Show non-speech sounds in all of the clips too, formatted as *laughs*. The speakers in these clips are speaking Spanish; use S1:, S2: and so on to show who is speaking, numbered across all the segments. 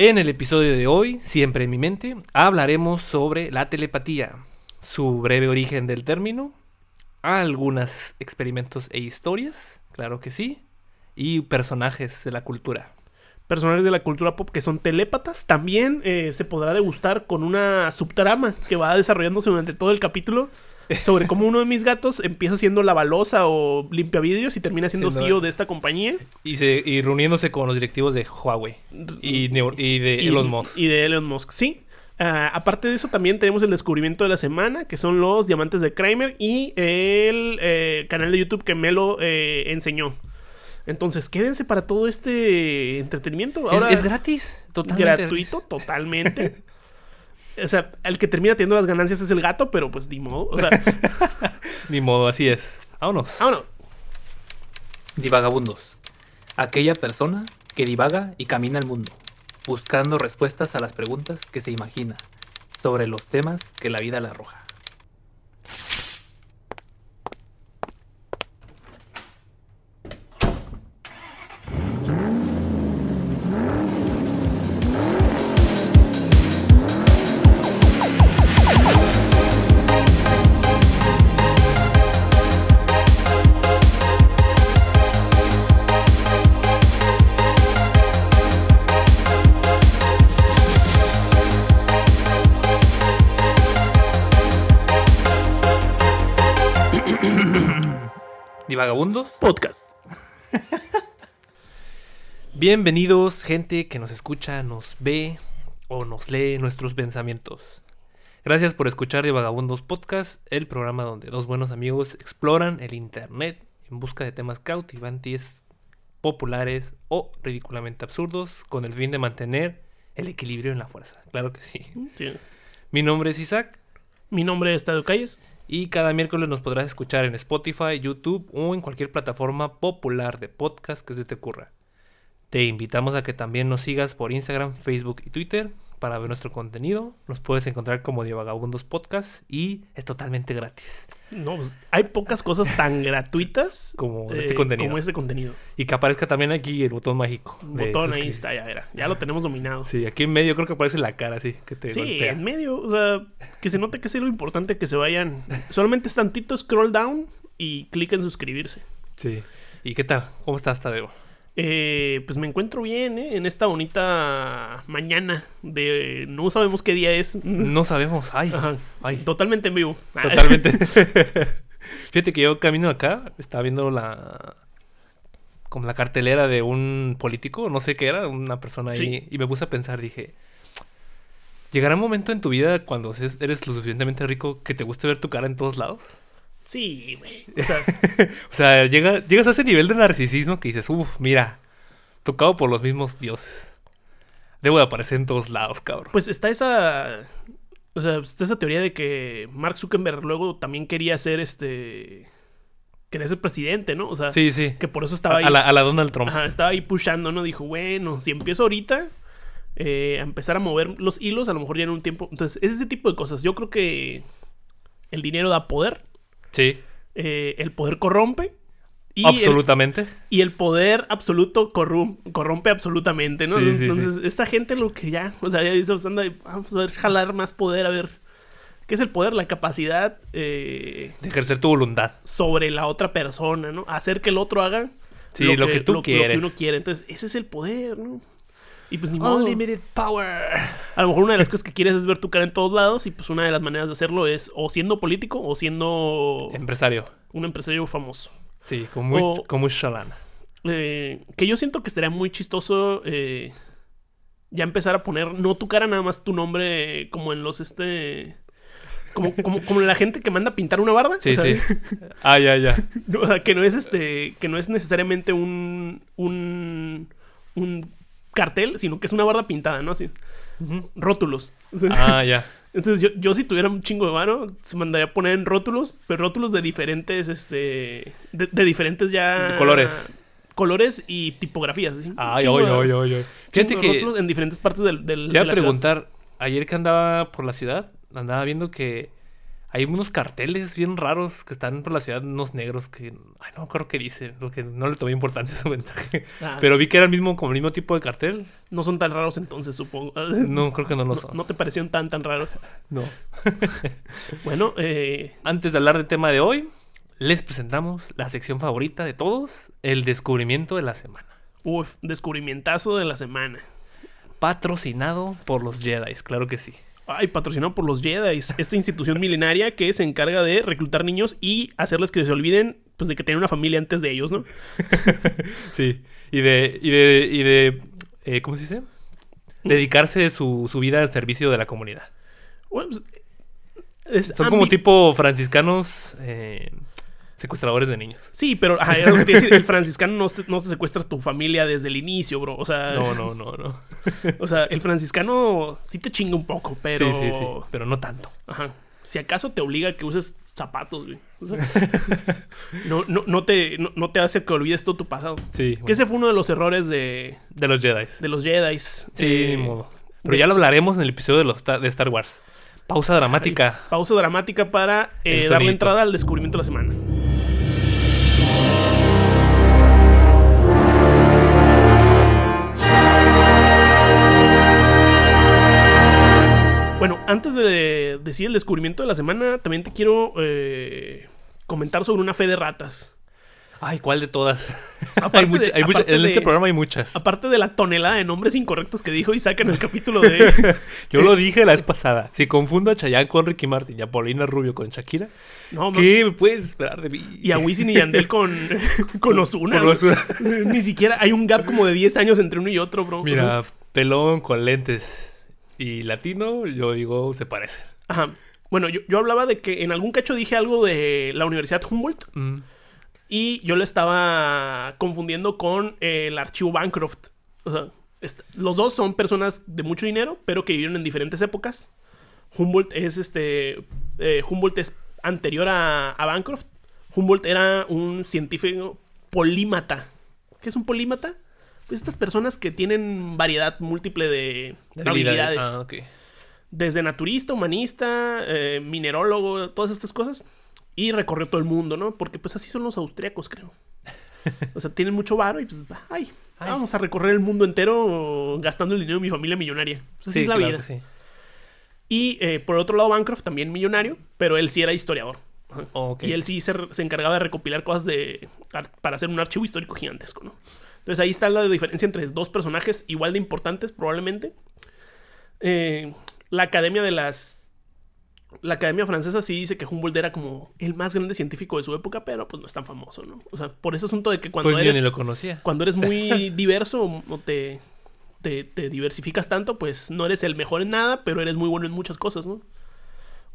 S1: En el episodio de hoy, siempre en mi mente, hablaremos sobre la telepatía, su breve origen del término, algunos experimentos e historias, claro que sí, y personajes de la cultura.
S2: Personajes de la cultura pop que son telépatas. También eh, se podrá degustar con una subtrama que va desarrollándose durante todo el capítulo *laughs* sobre cómo uno de mis gatos empieza siendo la balosa o limpia vidrios y termina siendo CEO de esta compañía.
S1: Y, se- y reuniéndose con los directivos de Huawei y, de
S2: Y-
S1: Elon Musk.
S2: Y de Elon Musk, sí. Ah, aparte de eso, también tenemos el descubrimiento de la semana, que son los diamantes de Kramer y el eh, canal de YouTube que Melo eh, enseñó. Entonces, quédense para todo este entretenimiento.
S1: Es, es gratis, totalmente.
S2: gratuito, totalmente. *laughs* o sea, el que termina teniendo las ganancias es el gato, pero pues ni modo. O sea, *laughs*
S1: Ni modo, así es. Vámonos.
S2: vámonos.
S3: Divagabundos. Aquella persona que divaga y camina el mundo, buscando respuestas a las preguntas que se imagina sobre los temas que la vida le arroja.
S1: Divagabundos.
S2: Podcast. *laughs*
S1: Bienvenidos, gente que nos escucha, nos ve o nos lee nuestros pensamientos. Gracias por escuchar Divagabundos Podcast, el programa donde dos buenos amigos exploran el internet en busca de temas cautivantes, populares o ridículamente absurdos con el fin de mantener el equilibrio en la fuerza. Claro que sí.
S2: Sí.
S1: Mi nombre es Isaac
S2: Mi nombre es Tadio Calles.
S1: Y cada miércoles nos podrás escuchar en Spotify, YouTube o en cualquier plataforma popular de podcast que se te ocurra. Te invitamos a que también nos sigas por Instagram, Facebook y Twitter para ver nuestro contenido. Nos puedes encontrar como Divagabundos Podcast y es totalmente gratis.
S2: No, pues, hay pocas cosas tan gratuitas *laughs*
S1: Como
S2: eh,
S1: este contenido.
S2: como este contenido.
S1: Y que aparezca también aquí el botón mágico.
S2: Un botón ahí está, ya era. Ya lo tenemos dominado.
S1: Sí, aquí en medio creo que aparece la cara así, que te
S2: Sí,
S1: golpea.
S2: en medio, o sea, que se note que es lo importante que se vayan. Solamente es tantito scroll down y clic en suscribirse.
S1: Sí. ¿Y qué tal? ¿Cómo estás, Tadeo?
S2: Eh, pues me encuentro bien, ¿eh? En esta bonita mañana de... No sabemos qué día es.
S1: No sabemos. Ay, ay.
S2: Totalmente en vivo.
S1: Totalmente. *laughs* *laughs* Fíjate que yo camino acá, estaba viendo la como la cartelera de un político, no sé qué era, una persona ahí, y me puse a pensar, dije, ¿llegará un momento en tu vida cuando eres lo suficientemente rico que te guste ver tu cara en todos lados?
S2: Sí, güey. O sea, *laughs*
S1: O sea, llega, llegas a ese nivel de narcisismo que dices, uff, mira, tocado por los mismos dioses. Debo de aparecer en todos lados, cabrón.
S2: pues está esa... O sea, está esa teoría de que Mark Zuckerberg luego también quería ser este... Quería ser presidente, ¿no? O sea,
S1: Sí, sí.
S2: que por eso
S1: A,
S2: estaba ahí.
S1: a la, a la Donald Trump.
S2: Ajá, estaba ahí pushando, ¿no? Dijo, bueno, si empiezo ahorita eh, a empezar a mover los hilos, a lo mejor ya en un tiempo. Entonces, es ese tipo de cosas. Yo creo que el dinero da poder,
S1: Sí,
S2: eh, el poder corrompe. Y el,
S1: absolutamente.
S2: y el poder absoluto corrompe absolutamente, ¿no?
S1: Sí, sí,
S2: Entonces, esta gente lo que ya, o sea, ya dice, pues, anda, vamos a ver, jalar más poder, a ver. ¿Qué es el poder? La capacidad eh,
S1: De ejercer tu voluntad.
S2: sobre la otra persona, ¿no? Hacer que el otro haga
S1: Sí, lo que tú quieres.
S2: uno quiere. Entonces, ese es el poder, ¿no? Y pues ni modo.
S1: Unlimited power.
S2: A lo mejor una de las cosas que quieres es ver tu cara en todos lados y pues una de las maneras de hacerlo es o siendo político o siendo
S1: Empresario.
S2: un empresario famoso.
S1: Sí, con muy,
S2: O-. Eh, que yo siento que estaría muy chistoso eh, ya empezar a poner no tu cara, nada más tu nombre eh, como en los este... Como, como, como la gente que manda a pintar una barda.
S1: Sí,
S2: o sea,
S1: sí. *laughs* Ah, ya, ya. *laughs*
S2: O sea, que no es este, que no es necesariamente un, un, un cartel, sino que es una barda pintada, ¿no? Así, rótulos. *laughs*
S1: Ah, ya.
S2: Entonces yo, yo si tuviera un chingo de varo, se mandaría a poner en rótulos, pero rótulos de diferentes, este, de, de diferentes ya...
S1: De colores.
S2: Colores y tipografías. un
S1: Ay,
S2: chingo
S1: oy,
S2: de-
S1: oy, oy, oy.
S2: chingo
S1: Fíjate que
S2: rótulos en diferentes partes del, del
S1: te iba
S2: de
S1: a
S2: ciudad.
S1: preguntar, ayer que andaba por la ciudad, andaba viendo que Hay unos carteles bien raros que están por la ciudad, unos negros que. Ay, no acuerdo qué dice, porque no le tomé importancia a su *laughs* mensaje.
S2: Ah,
S1: Pero vi que era el mismo, como el mismo tipo de cartel.
S2: no son tan raros entonces, supongo. *laughs*
S1: No, creo que no lo
S2: No,
S1: son.
S2: no te parecieron tan, tan raros.
S1: No. *laughs*
S2: Bueno, eh,
S1: Antes de hablar del tema de hoy, les presentamos la sección favorita de todos: el descubrimiento de la semana.
S2: uf, descubrimientazo de la semana.
S1: Patrocinado por los Jedi, claro que sí.
S2: Ay, patrocinado por los Jedi, esta institución milenaria que se encarga de reclutar niños y hacerles que se olviden pues, de que tienen una familia antes de ellos, ¿no? *laughs*
S1: Sí. Y de. Y de. Y de eh, ¿Cómo se dice? Dedicarse su, su vida al servicio de la comunidad.
S2: Bueno, pues, es
S1: Son como tipo franciscanos eh, secuestradores de niños.
S2: Sí, pero ajá, era lo que te iba a decir, el franciscano no te, no te secuestra tu familia desde el inicio, bro. O sea,
S1: No, no, no, no. *laughs*
S2: o sea, el franciscano sí te chinga un poco, pero.
S1: Sí, sí, sí. Pero no tanto.
S2: Ajá. Si acaso te obliga a que uses zapatos, güey. O sea, *laughs* no, no, no, te, no, no te hace que olvides todo tu pasado.
S1: Sí.
S2: Que ese fue uno de los errores de,
S1: De los Jedi.
S2: de los Jedi.
S1: Sí, ni modo. Pero ya lo hablaremos en el episodio de, los, de Star Wars. Pausa dramática.
S2: Pausa dramática para eh, darle entrada al descubrimiento de la semana. Antes de decir el descubrimiento de la semana, también te quiero eh, comentar sobre una fe de ratas.
S1: Ay, ¿cuál de todas? *laughs* Hay mucha-
S2: de-
S1: hay mucha-
S2: aparte
S1: en este programa hay muchas.
S2: Aparte de la tonelada de nombres incorrectos que dijo y sacan el capítulo de... *laughs*
S1: Yo lo dije la vez pasada. Si confundo a Chayanne con Ricky Martin y a Paulina Rubio con Shakira,
S2: No,
S1: ¿qué me puedes esperar de mí?
S2: Y a Wisin y Yandel con, *laughs* con Ozuna. Ni siquiera hay un gap como de 10 años entre uno y otro, bro.
S1: Mira, pelón con lentes y latino, yo digo, se parece.
S2: Ajá. Bueno, yo, yo hablaba de que en algún cacho dije algo de la Universidad Humboldt
S1: Mm.
S2: y yo lo estaba confundiendo con el archivo Bancroft. O sea, est- los dos son personas de mucho dinero, pero que vivieron en diferentes épocas. Humboldt es este. eh, Humboldt es anterior a, a Bancroft. Humboldt era un científico polímata. ¿Qué es un polímata? Pues estas personas que tienen variedad múltiple de, de habilidades.
S1: Ah.
S2: Desde naturista, humanista, eh, minerólogo, todas estas cosas. Y recorrió todo el mundo, ¿no? Porque pues así son los austriacos, creo. *laughs* O sea, tienen mucho varo y pues, ay,
S1: Ay.
S2: vamos a recorrer el mundo entero gastando el dinero de mi familia millonaria. Pues, así
S1: Sí,
S2: es la
S1: claro
S2: vida.
S1: sí.
S2: Y eh, por otro lado, Bancroft también millonario, pero él sí era historiador. Y él sí se, se encargaba de recopilar cosas de, ar- para hacer un archivo histórico gigantesco, ¿no? Entonces ahí está la diferencia entre dos personajes igual de importantes, probablemente. Eh, la academia de las. La academia francesa sí dice que Humboldt era como el más grande científico de su época, pero pues no es tan famoso, ¿no? O sea, por ese asunto de que cuando
S1: Pues yo
S2: eres
S1: ni lo conocía.
S2: cuando eres muy *laughs* diverso o te, te, te diversificas tanto, pues no eres el mejor en nada, pero eres muy bueno en muchas cosas, ¿no?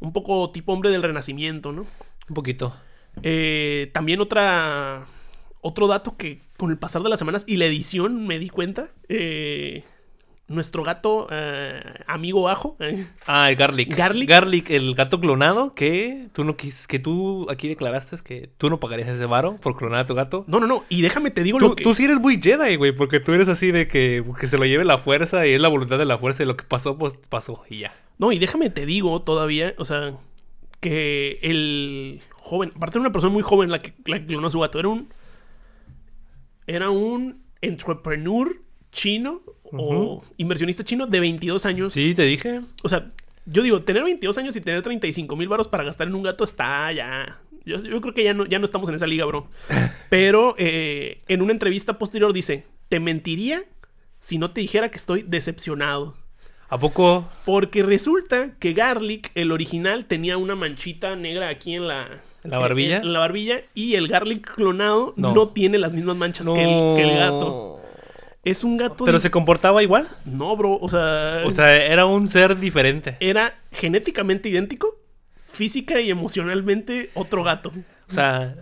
S2: Un poco tipo hombre del renacimiento, ¿no?
S1: Un poquito.
S2: Eh, también otra otro dato que con el pasar de las semanas y la edición me di cuenta, eh, nuestro gato eh, amigo ajo, eh,
S1: Ah, el Garlic.
S2: Garlic.
S1: Garlic, el gato clonado que tú no quis, que tú aquí declaraste que tú no pagarías ese varo por clonar a tu gato.
S2: no, no, no, y déjame te digo
S1: Tú,
S2: lo que...
S1: tú sí eres muy Jedi, güey, porque tú eres así de que, que se lo lleve la fuerza y es la voluntad de la fuerza y lo que pasó, pues pasó y ya.
S2: No, y déjame te digo todavía, o sea, que el joven, aparte de una persona muy joven la que, la que clonó a su gato, era un. Era un entrepreneur chino o inversionista chino de 22 años.
S1: Sí, te dije.
S2: O sea, yo digo, tener 22 años y tener 35 mil baros para gastar en un gato está ya. Yo, yo creo que ya no, ya no estamos en esa liga, bro. *laughs* Pero eh, en una entrevista posterior dice: Te mentiría si no te dijera que estoy decepcionado.
S1: ¿A poco?
S2: Porque resulta que Garlic, el original, tenía una manchita negra aquí en la...
S1: ¿En la barbilla?
S2: En, la barbilla. Y el Garlic clonado no,
S1: No.
S2: tiene las mismas manchas
S1: No.
S2: que, el, que el gato. Es un gato...
S1: ¿Pero se comportaba igual?
S2: No, bro. O sea...
S1: O sea, era un ser diferente.
S2: Era genéticamente idéntico. Física y emocionalmente otro gato.
S1: O sea,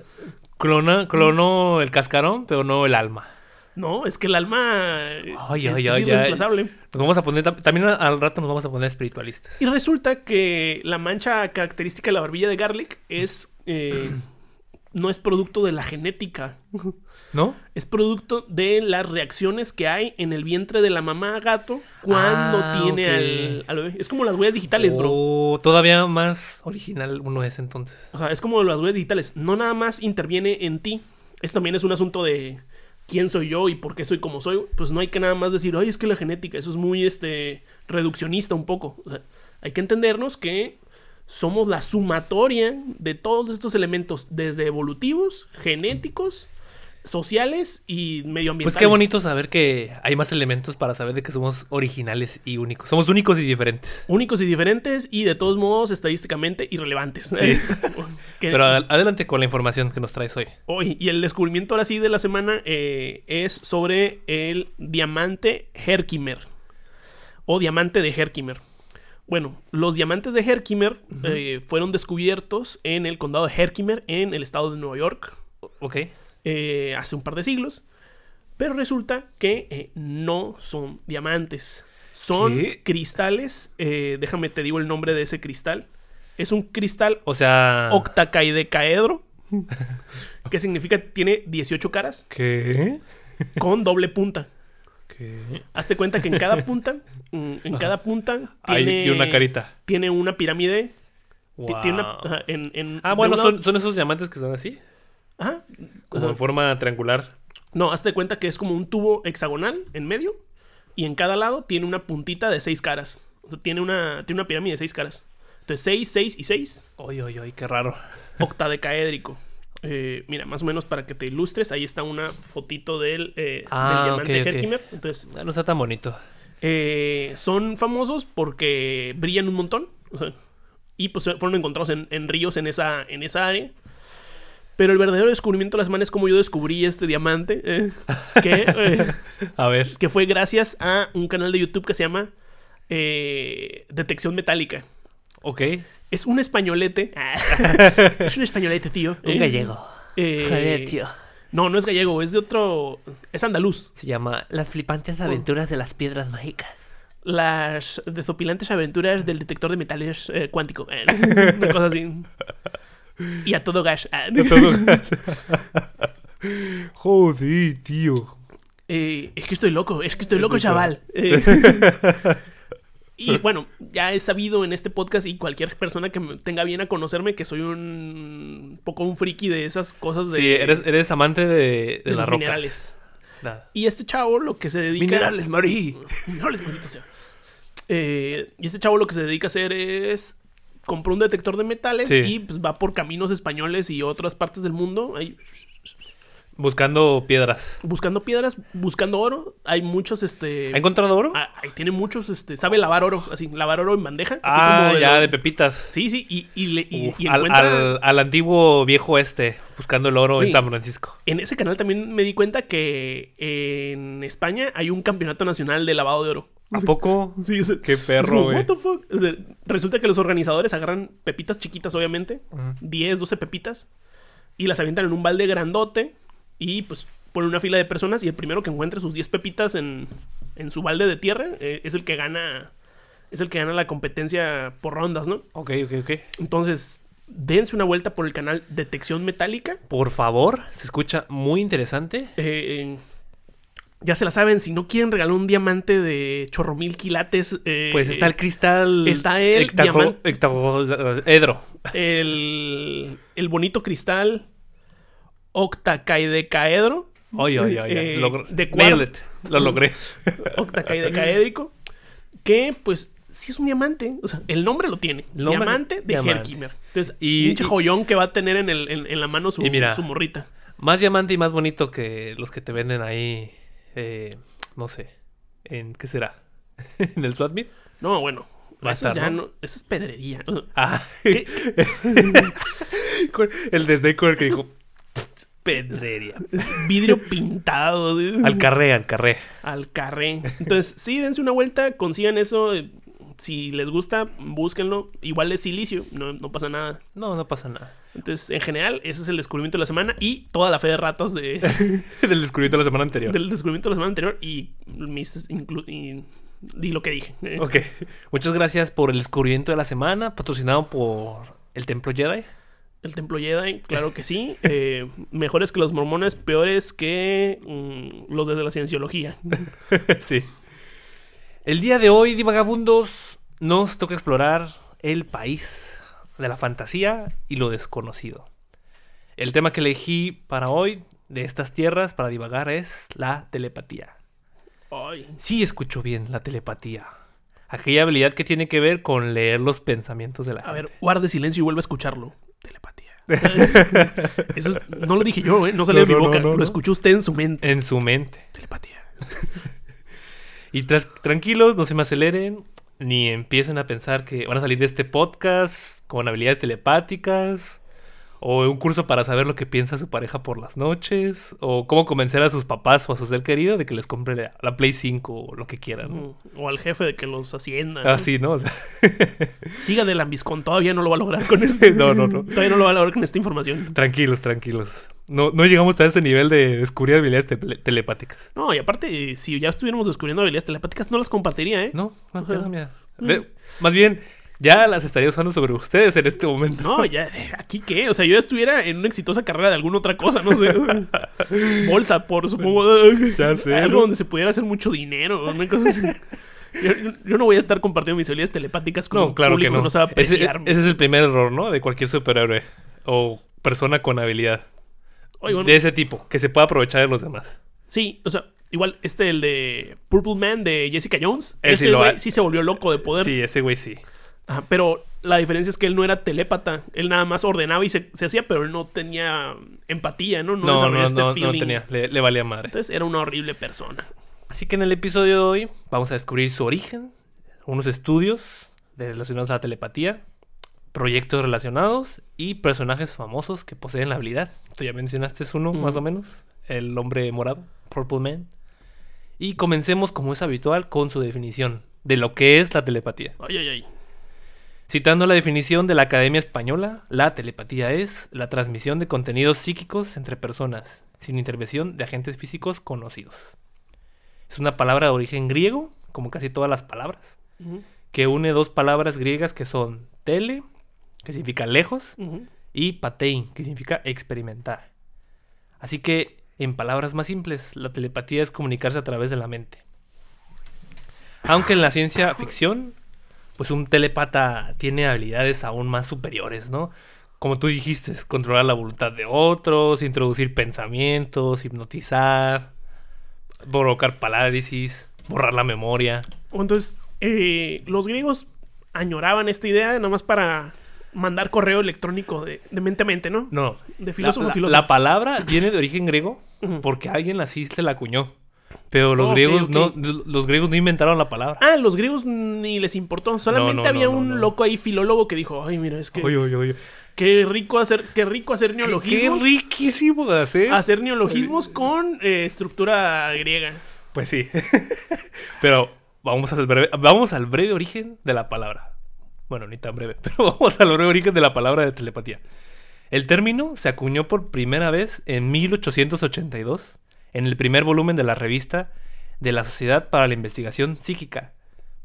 S1: clona, clonó el cascarón, pero no el alma.
S2: No, es que el alma
S1: Ay,
S2: es,
S1: ay,
S2: es
S1: ay,
S2: irreemplazable.
S1: Nos vamos a poner, tam- también al- rato nos vamos a poner espiritualistas.
S2: Y resulta que la mancha característica de la barbilla de Garlic es eh, *clears throat* no es producto de la genética. *laughs*
S1: ¿No?
S2: Es producto de las reacciones que hay en el vientre de la mamá gato cuando
S1: Ah,
S2: tiene
S1: ok.
S2: al, al bebé. Es como las huellas digitales, bro.
S1: Oh, todavía más original uno es entonces.
S2: O sea, es como las huellas digitales. No nada más interviene en ti. Esto también es un asunto de quién soy yo y por qué soy como soy. Pues no hay que nada más decir, ay, es que la genética, eso es muy este reduccionista un poco. O sea, hay que entendernos que somos la sumatoria de todos estos elementos, desde evolutivos, genéticos, sociales y medioambientales.
S1: Pues qué bonito saber que hay más elementos para saber de que somos originales y únicos. Somos únicos y diferentes.
S2: Únicos y diferentes y de todos modos estadísticamente irrelevantes.
S1: Sí. *laughs* *laughs* Pero ad- adelante con la información que nos traes hoy.
S2: Hoy, y el descubrimiento ahora sí de la semana eh, es sobre el diamante Herkimer. O diamante de Herkimer. Bueno, los diamantes de Herkimer eh, fueron descubiertos en el condado de Herkimer, en el estado de Nueva York,
S1: Ok.
S2: Eh, hace un par de siglos. Pero resulta que eh, no son diamantes. Son
S1: ¿Qué?
S2: cristales. eh, déjame te digo el nombre de ese cristal. Es un cristal
S1: O sea.
S2: octacaidecaedro. *laughs* que significa tiene 18 caras
S1: ¿Qué?
S2: con doble punta.
S1: ¿Qué?
S2: Hazte cuenta que en cada punta, en cada punta
S1: Hay
S2: tiene
S1: y una carita.
S2: Tiene una pirámide. ti- Tiene una,
S1: Wow.
S2: ajá, en, en-
S1: Ah, bueno,
S2: lado-
S1: son, son esos diamantes que son así.
S2: ajá,
S1: Como
S2: ajá.
S1: en forma triangular.
S2: No, hazte cuenta que es como un tubo hexagonal en medio. Y en cada lado tiene una puntita de seis caras. O sea, tiene una, tiene una pirámide de seis caras. Entonces, 6, 6 y 6,
S1: Oy, oy, oy, qué raro. *laughs*
S2: octadecaédrico. Eh, mira, más o menos para que te ilustres, ahí está una fotito del, eh,
S1: Ah,
S2: del diamante
S1: ok, ok.
S2: Herkimer. Entonces,
S1: No está tan bonito.
S2: eh, son famosos porque brillan un montón. o sea, y pues fueron encontrados en, en ríos en esa, en esa área. Pero el verdadero descubrimiento de la semana es como yo descubrí este diamante. eh, que, eh, *laughs*
S1: A ver.
S2: que fue gracias a un canal de YouTube que se llama eh, Detección Metálica.
S1: Ok.
S2: Es un españolete. *laughs* es un españolete, tío.
S1: Un
S2: Eh,
S1: gallego. Joder, tío.
S2: No, no es gallego, es de otro. Es andaluz.
S1: Se llama Las flipantes aventuras de las piedras mágicas.
S2: Las desopilantes aventuras del detector de metales eh, cuántico. eh, *laughs* Una cosa así. *laughs* Y a todo gas. Ah, *laughs*
S1: Joder, tío.
S2: eh, es que estoy loco, es que estoy loco, chaval. *laughs* Eh, y bueno, ya he sabido en este podcast y cualquier persona que me tenga bien a conocerme que soy un poco un friki de esas cosas de,
S1: Sí, eres, eres amante de, de,
S2: de
S1: la
S2: los
S1: roca.
S2: minerales.
S1: Nada.
S2: Y este chavo lo que se dedica
S1: Minerales, Marí.
S2: Minerales, maldito sea. Eh, y este chavo lo que se dedica a hacer es compró un detector de metales
S1: Sí.
S2: y pues va por caminos españoles y otras partes del mundo ahí,
S1: Buscando piedras.
S2: buscando piedras, buscando oro. Hay muchos, este...
S1: ¿Ha encontrado oro?
S2: ah, tiene muchos, este... Sabe lavar oro, así, lavar oro en bandeja. así
S1: Ah, ya,
S2: lo-
S1: de pepitas.
S2: Sí, sí, y, y, le- y-
S1: Uf,
S2: y
S1: al,
S2: encuentra...
S1: al- al antiguo viejo este, buscando el oro en. San Francisco.
S2: En ese canal también me di cuenta que en España hay un campeonato nacional de lavado de oro.
S1: ¿A poco? *laughs*
S2: Sí, o sea,
S1: Qué perro, güey.
S2: "What the fuck?". Resulta que los organizadores agarran pepitas chiquitas, obviamente,
S1: Ujú.
S2: 10, 12 pepitas, y las avientan en un balde grandote, y pues ponen una fila de personas, y el primero que encuentre sus 10 pepitas en, en su balde de tierra eh, es el que gana. Es el que gana la competencia por rondas, ¿no?
S1: Ok, ok, ok.
S2: Entonces, dense una vuelta por el canal Detección Metálica.
S1: Por favor, se escucha muy interesante.
S2: Eh, ya se la saben, si no quieren regalar un diamante de chorro mil quilates. eh,
S1: Pues está el cristal.
S2: está el diamante-
S1: Edro.
S2: el, el bonito cristal octacaidecaedro.
S1: Oye, oye, oye.
S2: Eh,
S1: Logr-
S2: de
S1: Nailed it. Lo logré. *laughs*
S2: Octacaidecaédrico. Que pues sí es un diamante. O sea, el nombre lo tiene.
S1: Nombre-
S2: diamante de
S1: diamante.
S2: Herkimer. Entonces,
S1: Y-
S2: pinche joyón que va a tener en, el- en- en la mano su,
S1: mira.
S2: su morrita.
S1: Más diamante y más bonito que los que te venden ahí. eh, no sé. ¿En qué será? *laughs* ¿En el Swatmeet?
S2: No, bueno. Eso
S1: estar,
S2: ya
S1: ¿no?
S2: no. Eso es pedrería.
S1: Ah. *laughs* El con el que dijo. Pedrería.
S2: Vidrio *laughs* pintado.
S1: Al carré, al carré.
S2: al carré. Entonces, sí, dense una vuelta, consigan eso. Si les gusta, búsquenlo. Igual es silicio, no, no pasa nada.
S1: No, no pasa nada.
S2: Entonces, en general, ese es el descubrimiento de la semana y toda la fe de ratas de, *laughs*
S1: Del descubrimiento de la semana anterior.
S2: del descubrimiento de la semana anterior y, mis, inclu- y, y lo que dije.
S1: Ok. Muchas gracias por el descubrimiento de la semana, patrocinado por el Templo Jedi.
S2: El templo Jedi, claro que sí. *laughs* Eh, mejores que los mormones, peores que mm, los de la cienciología. *laughs*
S1: sí. El día de hoy, divagabundos, nos toca explorar el país de la fantasía y lo desconocido. El tema que elegí para hoy de estas tierras para divagar es la telepatía.
S2: Ay,
S1: Sí, escucho bien la telepatía. Aquella habilidad que tiene que ver con leer los pensamientos de la
S2: a
S1: gente.
S2: ver, guarde silencio y vuelve a escucharlo. *laughs* Eso es- no lo dije yo, ¿eh? No salió
S1: No,
S2: de mi
S1: no,
S2: boca.
S1: no,
S2: lo escuchó usted en su mente.
S1: En su mente.
S2: Telepatía. *laughs*
S1: Y tras- tranquilos, no se me aceleren, ni empiecen a pensar que van a salir de este podcast con habilidades telepáticas, o un curso para saber lo que piensa su pareja por las noches, o cómo convencer a sus papás o a su ser querido de que les compre la, la Play 5 o lo que quieran. ¿no?
S2: Mm, O al jefe de que los hacienda. ¿no?
S1: Así, ¿no? O sea, *laughs*
S2: Siga de lambiscón, todavía no lo va a lograr con *laughs* este.
S1: No, no, no.
S2: Todavía no lo va a lograr con esta información.
S1: tranquilos, tranquilos. No, no llegamos a ese nivel de descubrir habilidades tele- telepáticas.
S2: No, y aparte, si ya estuviéramos descubriendo habilidades telepáticas, no las compartiría, ¿eh?
S1: No, no,
S2: O sea,
S1: no, mira. Ve- Más bien, ya las estaría usando sobre ustedes en este momento.
S2: No, ya, ¿aquí qué? O sea, yo ya estuviera en una exitosa carrera de alguna otra cosa, no sé. *laughs* Bolsa, por supongo.
S1: Ya sé,
S2: Algo
S1: ¿no?
S2: donde se pudiera hacer mucho dinero, una cosa así. Yo, yo no voy a estar compartiendo mis habilidades telepáticas con
S1: No,
S2: un
S1: claro que
S2: público
S1: no.
S2: sabe
S1: ese,
S2: apreciarme.
S1: ese es el primer error, ¿no? De cualquier superhéroe o persona con habilidad.
S2: Oye, bueno,
S1: De ese tipo, que se pueda aprovechar de los demás.
S2: Sí, o sea, igual este, el de Purple Man de Jessica Jones, ese
S1: lo
S2: güey sí se volvió loco de poder.
S1: Sí, ese güey sí.
S2: Ajá, pero la diferencia es que él no era telépata. Él nada más ordenaba y se, se hacía, pero él no tenía empatía, ¿no? No,
S1: No, no,
S2: este
S1: no, no
S2: feeling.
S1: tenía. Le, le valía madre.
S2: Entonces era una horrible persona.
S1: Así que en el episodio de hoy vamos a descubrir su origen, unos estudios relacionados a la telepatía, proyectos relacionados y personajes famosos que poseen la habilidad. Tú ya mencionaste uno, más o menos. El hombre morado, Purple Man. Y comencemos, como es habitual, con su definición de lo que es la telepatía.
S2: Ay, ay, ay.
S1: Citando la definición de la Academia Española, la telepatía es la transmisión de contenidos psíquicos entre personas, sin intervención de agentes físicos conocidos. Es una palabra de origen griego, como casi todas las palabras, que une dos palabras griegas que son tele, que significa lejos, y patein, que significa experimentar. Así que, en palabras más simples, la telepatía es comunicarse a través de la mente. Aunque en la ciencia ficción, pues un telepata tiene habilidades aún más superiores, ¿no? Como tú dijiste, es controlar la voluntad de otros, introducir pensamientos, hipnotizar, provocar parálisis, borrar la memoria.
S2: Entonces, eh, los griegos añoraban esta idea nada más para mandar correo electrónico de, de mente a mente, ¿no?
S1: No,
S2: De filósofo
S1: la,
S2: a filósofo.
S1: la palabra viene de origen griego porque alguien así se la acuñó. Pero los griegos no los griegos no inventaron la palabra.
S2: Ah, los griegos ni les importó. Solamente
S1: No, no,
S2: había
S1: no,
S2: un loco ahí filólogo que dijo, ay, mira, es que
S1: Oye, oye, oye.
S2: qué rico hacer, qué rico hacer
S1: Qué
S2: neologismos.
S1: riquísimo de hacer.
S2: hacer neologismos con eh, estructura griega.
S1: Pues sí. *laughs* pero vamos al breve, vamos al breve origen de la palabra. Bueno, ni tan breve, *laughs* pero vamos al breve origen de la palabra de telepatía. El término se acuñó por primera vez en 1882 en el primer volumen de la revista de la Sociedad para la Investigación Psíquica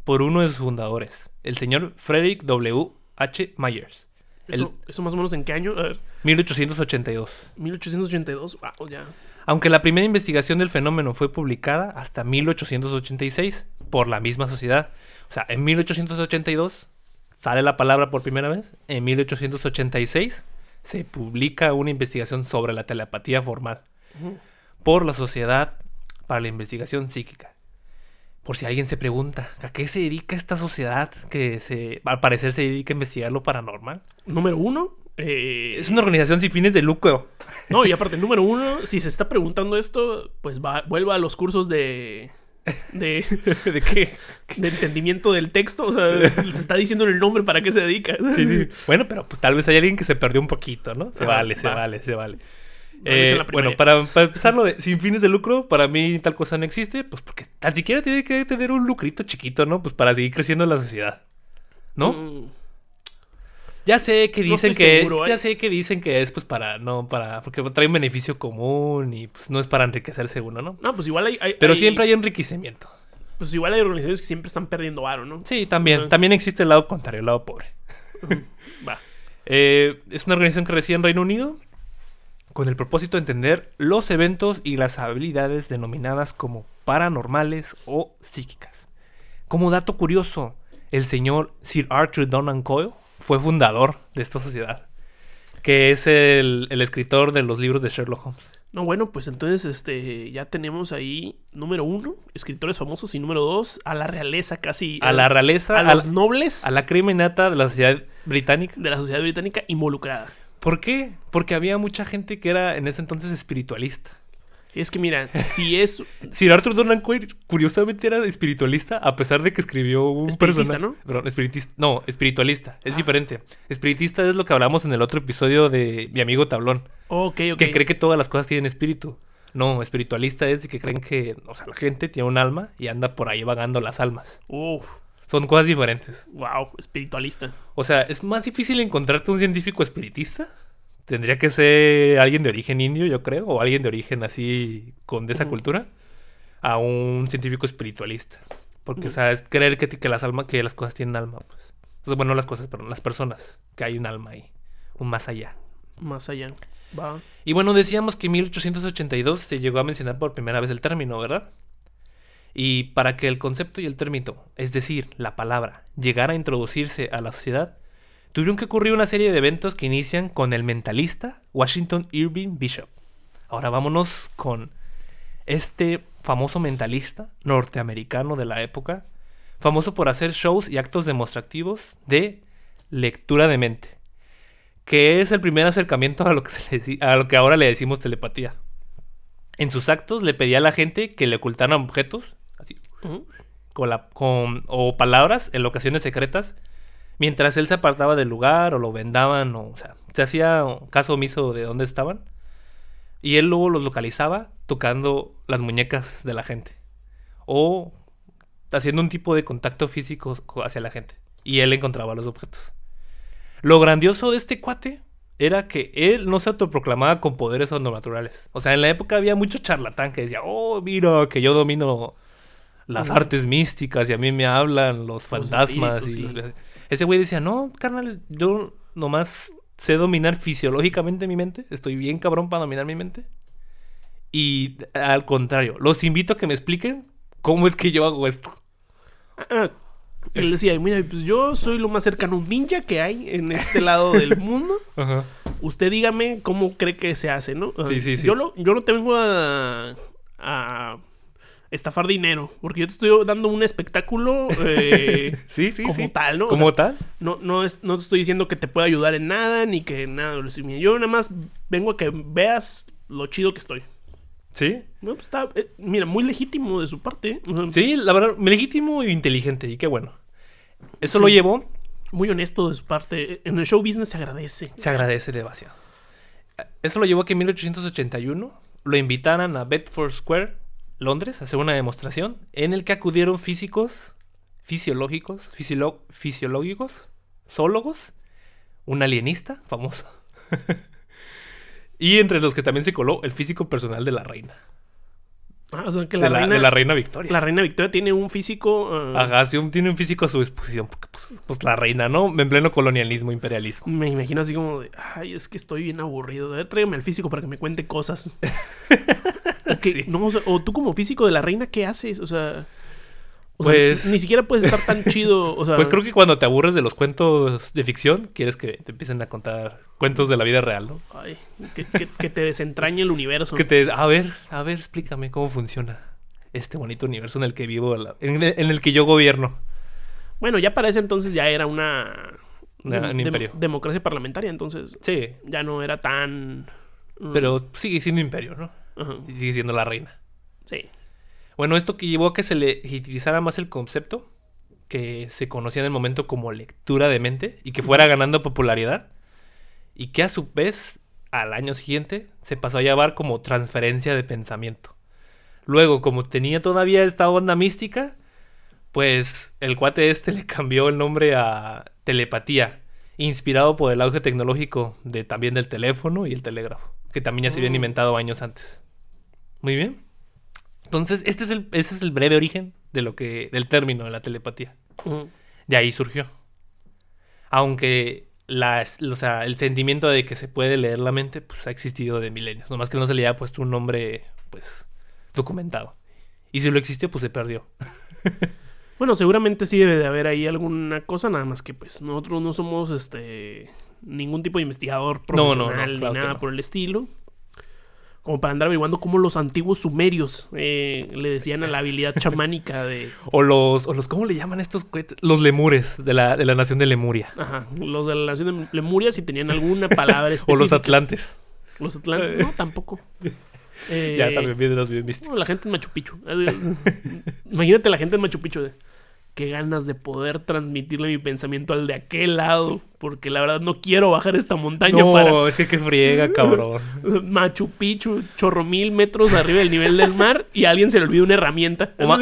S1: por uno de sus fundadores, el señor Frederick W. H. Myers. El-
S2: Eso, más o menos en qué año? A ver,
S1: 1882.
S2: 1882. Wow, ya.
S1: Aunque la primera investigación del fenómeno fue publicada hasta 1886 por la misma sociedad. O sea, en 1882 sale la palabra por primera vez. En 1886 se publica una investigación sobre la telepatía formal
S2: Ujú.
S1: Por la Sociedad para la Investigación Psíquica. Por si alguien se pregunta, ¿a qué se dedica esta sociedad que se, al parecer se dedica a investigar lo paranormal?
S2: Número uno. eh,
S1: Es una organización sin fines de lucro.
S2: No, y aparte, número uno, si se está preguntando esto, pues va, vuelva a los cursos de. De, *laughs*
S1: ¿De qué?
S2: de entendimiento del texto. O sea, se está diciendo el nombre para qué se dedica.
S1: Sí, sí. Bueno, pero pues tal vez hay alguien que se perdió un poquito, ¿no? Se vale, se
S2: va.
S1: vale, se vale. Eh, bueno, para, para empezar lo de sin fines de lucro, para mí tal cosa no existe, pues porque tan siquiera tiene que tener un lucrito chiquito, ¿no? Pues para seguir creciendo la sociedad. ¿no?
S2: Mm,
S1: Ya sé que dicen que
S2: seguro, ¿eh?
S1: ya sé que dicen que es pues para no para porque trae un beneficio común y pues no es para enriquecerse uno, ¿no?
S2: No, pues igual hay. hay-
S1: Pero
S2: hay-
S1: siempre hay enriquecimiento.
S2: Pues igual hay organizaciones que siempre están perdiendo varo, ¿no?
S1: Sí, también, también existe el lado contrario, el lado pobre. *laughs*
S2: Va.
S1: Eh, es una organización que reside en Reino Unido con el propósito de entender los eventos y las habilidades denominadas como paranormales o psíquicas. Como dato curioso, el señor Sir Arthur Conan Coyle fue fundador de esta sociedad, que es el, el escritor de los libros de Sherlock Holmes.
S2: No, bueno, pues entonces este ya tenemos ahí número uno, escritores famosos, y número dos, a la realeza casi.
S1: A la realeza,
S2: a
S1: a
S2: los nobles
S1: a la criminata de la sociedad británica.
S2: de la sociedad británica involucrada.
S1: ¿Por qué? Porque había mucha gente que era en ese entonces espiritualista.
S2: Es que mira, si es *laughs*
S1: Sir Arthur Conan Doyle curiosamente era espiritualista a pesar de que escribió un personaje-
S2: ¿no?
S1: Perdón, espiritista. No, espiritualista. Es diferente. Espiritista es lo que hablamos en el otro episodio de mi amigo Tablón.
S2: Ok, ok.
S1: Que cree que todas las cosas tienen espíritu. No, espiritualista es de que creen que, o sea, la gente tiene un alma y anda por ahí vagando las almas.
S2: Uf,
S1: Son cosas diferentes.
S2: wow, espiritualista.
S1: O sea, es más difícil encontrarte un científico espiritista. Tendría que ser alguien de origen indio, yo creo, o alguien de origen así con de esa cultura, a un científico espiritualista. Porque, o sea, es creer que, que las almas, que las cosas tienen alma, pues. Bueno, no las cosas, perdón, las personas, que hay un alma ahí, un más allá.
S2: Más allá. Va.
S1: Y bueno, decíamos que en 1882 se llegó a mencionar por primera vez el término, ¿verdad? Y para que el concepto y el término, es decir, la palabra, llegara a introducirse a la sociedad, tuvieron que ocurrir una serie de eventos que inician con el mentalista Washington Irving Bishop. Ahora vámonos con este famoso mentalista norteamericano de la época, famoso por hacer shows y actos demostrativos de lectura de mente que es el primer acercamiento a lo que, a lo que ahora le decimos telepatía. En sus actos le pedía a la gente que le ocultaran objetos con la- con- o palabras en locaciones secretas mientras él se apartaba del lugar o lo vendaban o, sea, se hacía caso omiso de dónde estaban y él luego los localizaba tocando las muñecas de la gente o haciendo un tipo de contacto físico co- hacia la gente y él encontraba los objetos. Lo grandioso de este cuate era que él no se autoproclamaba con poderes sobrenaturales. O sea, en la época había mucho charlatán que decía, oh, mira, que yo domino las artes místicas y a mí me hablan los fantasmas. y los-. Ese güey decía, no, carnal, yo nomás sé dominar fisiológicamente mi mente. Estoy bien cabrón para dominar mi mente. Y al contrario, los invito a que me expliquen cómo es que yo hago esto.
S2: Ah, él decía, mira, pues yo soy lo más cercano a un ninja que hay en este lado del *laughs* mundo.
S1: Ajá.
S2: Usted dígame cómo cree que se hace, ¿no?
S1: Sí, sí, sí.
S2: Yo, lo- yo no te vengo a, a estafar dinero, porque yo te estoy dando un espectáculo eh, *laughs*
S1: Sí, sí,
S2: como
S1: sí.
S2: tal, ¿no? O
S1: Como
S2: sea,
S1: tal.
S2: no, no, es, no te estoy diciendo que te pueda ayudar en nada, ni que nada. Yo nada más vengo a que veas lo chido que estoy.
S1: Sí.
S2: No, pues está, eh, mira, muy legítimo de su parte. o sea,
S1: Sí, la verdad, legítimo e inteligente, y qué bueno. Eso
S2: Sí.
S1: lo llevó,
S2: Muy honesto de su parte. En el show business se agradece.
S1: se agradece demasiado. Eso lo llevó a que en 1881 lo invitaran a Bedford Square, Londres, a hacer una demostración en el que acudieron físicos, fisiológicos, fisiolo- fisiológicos, zoólogos, un alienista famoso. *laughs* y entre los que también se coló el físico personal de la reina.
S2: Ah, o sea, que
S1: De
S2: la, reina,
S1: de la reina Victoria.
S2: la reina Victoria tiene un físico. ah,
S1: Ajá, sí, tiene un físico a su disposición. Porque, pues, pues, la reina, ¿no? En pleno colonialismo, imperialismo.
S2: Me imagino así como de, ay, es que estoy bien aburrido. A ver, tráigame al físico para que me cuente cosas. *laughs* O que-
S1: Sí.
S2: no, o, sea, o tú como físico de la reina, ¿qué haces? O sea, o sea,
S1: Pues-
S2: ni siquiera puedes estar tan *laughs* chido. O sea,
S1: Pues creo que cuando te aburres de los cuentos de ficción, quieres que te empiecen a contar cuentos de la vida real, ¿no?
S2: ay, que, que- que te desentrañe el universo.
S1: Que te... A ver, a ver, explícame cómo funciona este bonito universo en el que vivo, en, el, en el que yo gobierno.
S2: Bueno, ya para ese entonces ya era una,
S1: Una-
S2: dem-
S1: un imperio.
S2: democracia parlamentaria, entonces
S1: Sí,
S2: ya no era tan. mm,
S1: pero sigue siendo imperio, ¿no?
S2: Ajá,
S1: Y sigue siendo la reina.
S2: sí.
S1: Bueno, esto que llevó a que se le utilizara más el concepto que se conocía en el momento como lectura de mente y que fuera ganando popularidad y que a su vez al año siguiente se pasó a llamar como transferencia de pensamiento. Luego, como tenía todavía esta onda mística, pues el cuate este *laughs* le cambió el nombre a telepatía, inspirado por el auge tecnológico de también del teléfono y el telégrafo, que también ya se habían
S2: Oh.
S1: inventado años antes. Muy bien. Entonces, este es el, ese es el breve origen de lo que, del término de la telepatía. De ahí surgió. Aunque la, o sea, el sentimiento de que se puede leer la mente, pues ha existido de milenios. Nomás que no se le haya puesto un nombre, pues, documentado. Y si lo existe, pues se perdió. *laughs*
S2: Bueno, seguramente sí debe de haber ahí alguna cosa, nada más que pues nosotros no somos este ningún tipo de investigador
S1: No, no, no,
S2: profesional
S1: claro
S2: ni nada por el estilo. Como para andar averiguando cómo los antiguos sumerios eh, le decían a la habilidad *laughs* chamánica de...
S1: O los, o los, ¿cómo le llaman estos cohetes? Los lemures de la, de la nación de Lemuria.
S2: Ajá, los de la nación de Lemuria si tenían alguna palabra *laughs*
S1: O
S2: específica.
S1: los atlantes.
S2: Los atlantes, no, *laughs* tampoco. Eh,
S1: Ya también vienen los bien vistos.
S2: no, la gente en Machu Picchu. Imagínate la gente en Machu Picchu de... Qué ganas de poder transmitirle mi pensamiento al de aquel lado. Porque la verdad no quiero bajar esta montaña
S1: No,
S2: para...
S1: es que qué friega, *laughs* cabrón.
S2: Machu Picchu, chorro mil metros arriba del nivel del mar y a alguien se le olvida una herramienta.
S1: O,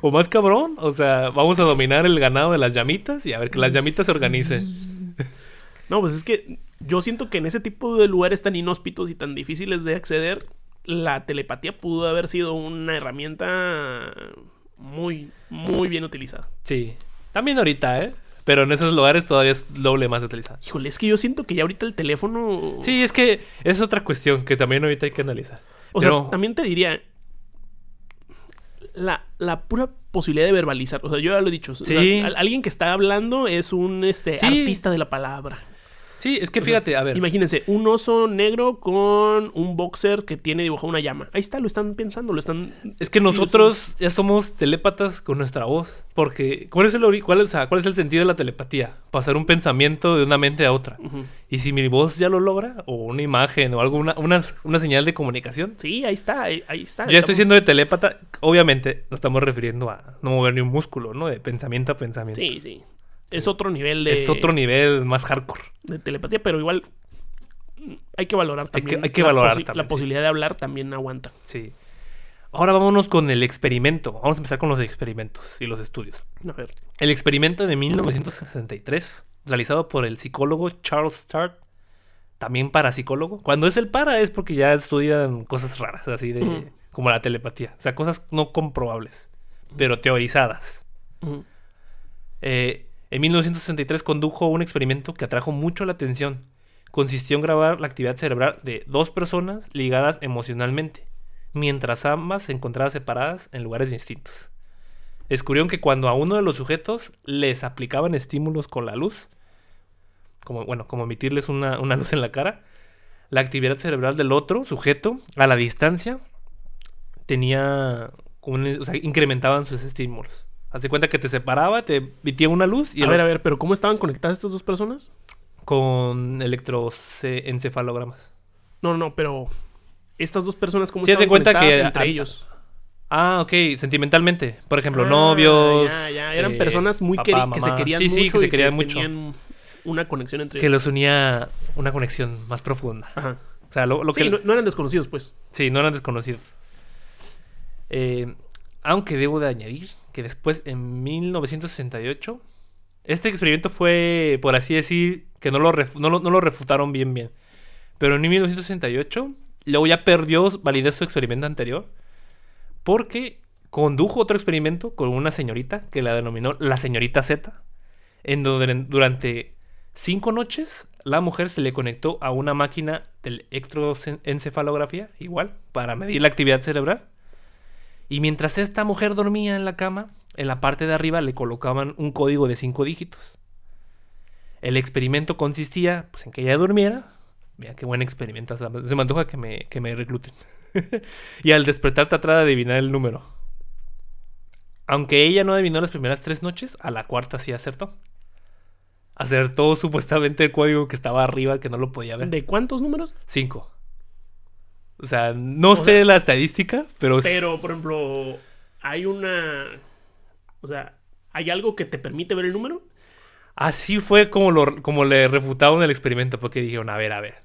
S1: *laughs* o más cabrón, o sea, vamos a dominar el ganado de las llamitas y a ver que las llamitas se organicen.
S2: No, pues es que yo siento que en ese tipo de lugares tan inhóspitos y tan difíciles de acceder, la telepatía pudo haber sido una herramienta muy, muy bien utilizada.
S1: Sí. También ahorita, ¿eh? Pero en esos lugares todavía es doble más utilizado.
S2: Híjole, es que yo siento que ya ahorita el teléfono...
S1: Sí, es que es otra cuestión que también ahorita hay que analizar.
S2: O
S1: Pero-
S2: sea, también te diría... La, la pura posibilidad de verbalizar. O sea, yo ya lo he dicho. o sea,
S1: Sí.
S2: al- alguien que está hablando es un este,
S1: Sí.
S2: artista de la palabra.
S1: Sí, es que fíjate, a ver.
S2: Imagínense, un oso negro con un boxer que tiene dibujado una llama. Ahí está, lo están pensando, lo están...
S1: Es que nosotros ya somos telépatas con nuestra voz. Porque, ¿cuál es el, cuál es, cuál es el sentido de la telepatía? Pasar un pensamiento de una mente a otra.
S2: Ujú.
S1: Y si mi voz ya lo logra, o una imagen, o algo, una, una, señal de comunicación,
S2: Sí, ahí está, ahí, ahí está.
S1: ya estoy
S2: Estamos-
S1: siendo de telépata. Obviamente, nos estamos refiriendo a no mover ni un músculo, ¿no? De pensamiento a pensamiento.
S2: Sí, sí. Es otro nivel de,
S1: Es otro nivel más hardcore.
S2: de telepatía, pero igual hay que valorar
S1: Hay que-
S2: también.
S1: hay que
S2: la
S1: valorar
S2: posi-
S1: también,
S2: La
S1: sí.
S2: posibilidad de hablar también aguanta.
S1: Sí. Ahora vámonos con el experimento. Vamos a empezar con los experimentos y los estudios.
S2: A ver.
S1: El experimento de 1963, realizado por el psicólogo Charles Start, también parapsicólogo. Cuando es el para es porque ya estudian cosas raras, así de como la telepatía. O sea, cosas no comprobables, pero teorizadas. Eh, en 1963 condujo un experimento que atrajo mucho la atención. Consistió en grabar la actividad cerebral de dos personas ligadas emocionalmente, mientras ambas se encontraban separadas en lugares distintos. Descubrieron que cuando a uno de los sujetos les aplicaban estímulos con la luz, como, bueno, como emitirles una, una luz en la cara, la actividad cerebral del otro sujeto, a la distancia, tenía, un- o sea, incrementaban sus estímulos. Haz cuenta que te separaba, te emitía una luz y
S2: a
S1: el
S2: ver, a ver, pero ¿cómo estaban conectadas estas dos personas?
S1: con electroencefalogramas.
S2: No, no, pero estas dos personas, ¿cómo
S1: Sí, de
S2: estaban
S1: cuenta
S2: conectadas
S1: que
S2: entre
S1: a-
S2: ellos?
S1: Ah, ok, sentimentalmente. Por ejemplo,
S2: Ah,
S1: novios.
S2: Ya, ya, eran
S1: eh,
S2: personas muy
S1: papá,
S2: queri- que se
S1: mamá.
S2: querían
S1: sí,
S2: mucho.
S1: Sí, que se
S2: y
S1: querían mucho.
S2: tenían una conexión entre
S1: Que
S2: ellos.
S1: los unía una conexión más profunda.
S2: Ajá.
S1: O sea, lo, lo
S2: Sí,
S1: que.
S2: no, no eran desconocidos, pues.
S1: Sí, no eran desconocidos. Eh, aunque debo de añadir que después, en 1968, este experimento fue, por así decir, que no lo, no lo, no lo refutaron bien, bien. Pero en 1968, luego ya perdió validez su experimento anterior, porque condujo otro experimento con una señorita que la denominó la señorita Z, en donde durante cinco noches la mujer se le conectó a una máquina de electroencefalografía, igual, para medir la actividad cerebral. Y mientras esta mujer dormía en la cama, en la parte de arriba le colocaban un código de cinco dígitos. El experimento consistía pues, en que ella durmiera. Mira qué buen experimento. se me antoja que me, que me recluten. *laughs* y al despertar tratar de adivinar el número. Aunque ella no adivinó las primeras tres noches, a la cuarta sí acertó. Acertó supuestamente el código que estaba arriba, que no lo podía ver.
S2: ¿De cuántos números?
S1: Cinco. O sea, no
S2: O
S1: sé
S2: sea,
S1: la estadística, pero...
S2: Pero, por ejemplo, hay una. O sea, ¿hay algo que te permite ver el número?
S1: Así fue como, lo, como le refutaron el experimento, porque dijeron, a ver, a ver.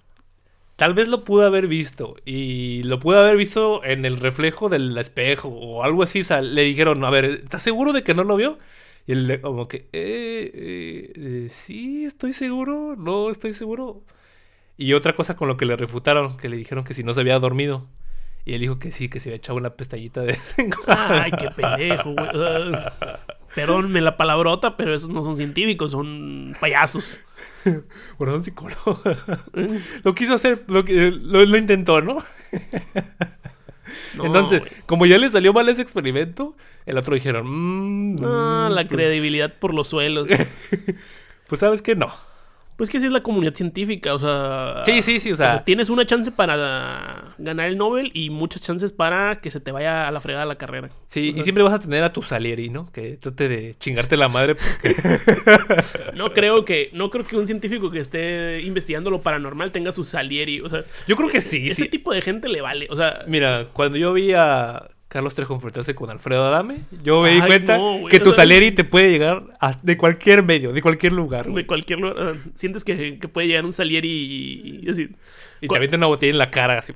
S1: Tal vez lo pudo haber visto, y lo pudo haber visto en el reflejo del espejo, o algo así. O sea, le dijeron, a ver, ¿estás seguro de que no lo vio? Y él como que, eh, eh, eh, sí, estoy seguro, no, estoy seguro. Y otra cosa con lo que le refutaron, que le dijeron que si no se había dormido. Y él dijo que sí, que se había echado una pestañita de.
S2: Ay, qué pendejo, güey. Ah. Perdónme la palabrota, pero esos no son científicos, son payasos. *laughs*
S1: Bueno, son psicólogo. lo quiso hacer, lo, lo, lo intentó, ¿no?
S2: No,
S1: Entonces, como ya le salió mal ese experimento, el otro dijeron, "Mm,
S2: No,
S1: mm,
S2: la
S1: pues,
S2: credibilidad por los suelos. *laughs*
S1: Pues sabes que no.
S2: Pues que así es la comunidad científica, o sea...
S1: Sí, sí, sí, o sea,
S2: tienes una chance para ganar el Nobel y muchas chances para que se te vaya a la fregada la carrera.
S1: sí, y siempre vas a tener a tu Salieri, ¿no? Que trate de chingarte la madre porque *laughs*
S2: No creo que no creo que un científico que esté investigando lo paranormal tenga su Salieri, o sea,
S1: yo creo que sí,
S2: ese
S1: sí.
S2: tipo de gente le vale, o sea,
S1: Mira, cuando yo vi a Carlos Trejo enfrentarse con Alfredo Adame, yo me di cuenta
S2: no, güey,
S1: que tu Salieri te puede llegar a- de cualquier medio, de cualquier lugar. güey.
S2: de cualquier lugar, sientes que, que puede llegar un Salieri y, y decir,
S1: Y te
S2: ¿cuál-
S1: avienta una botella en la cara, así.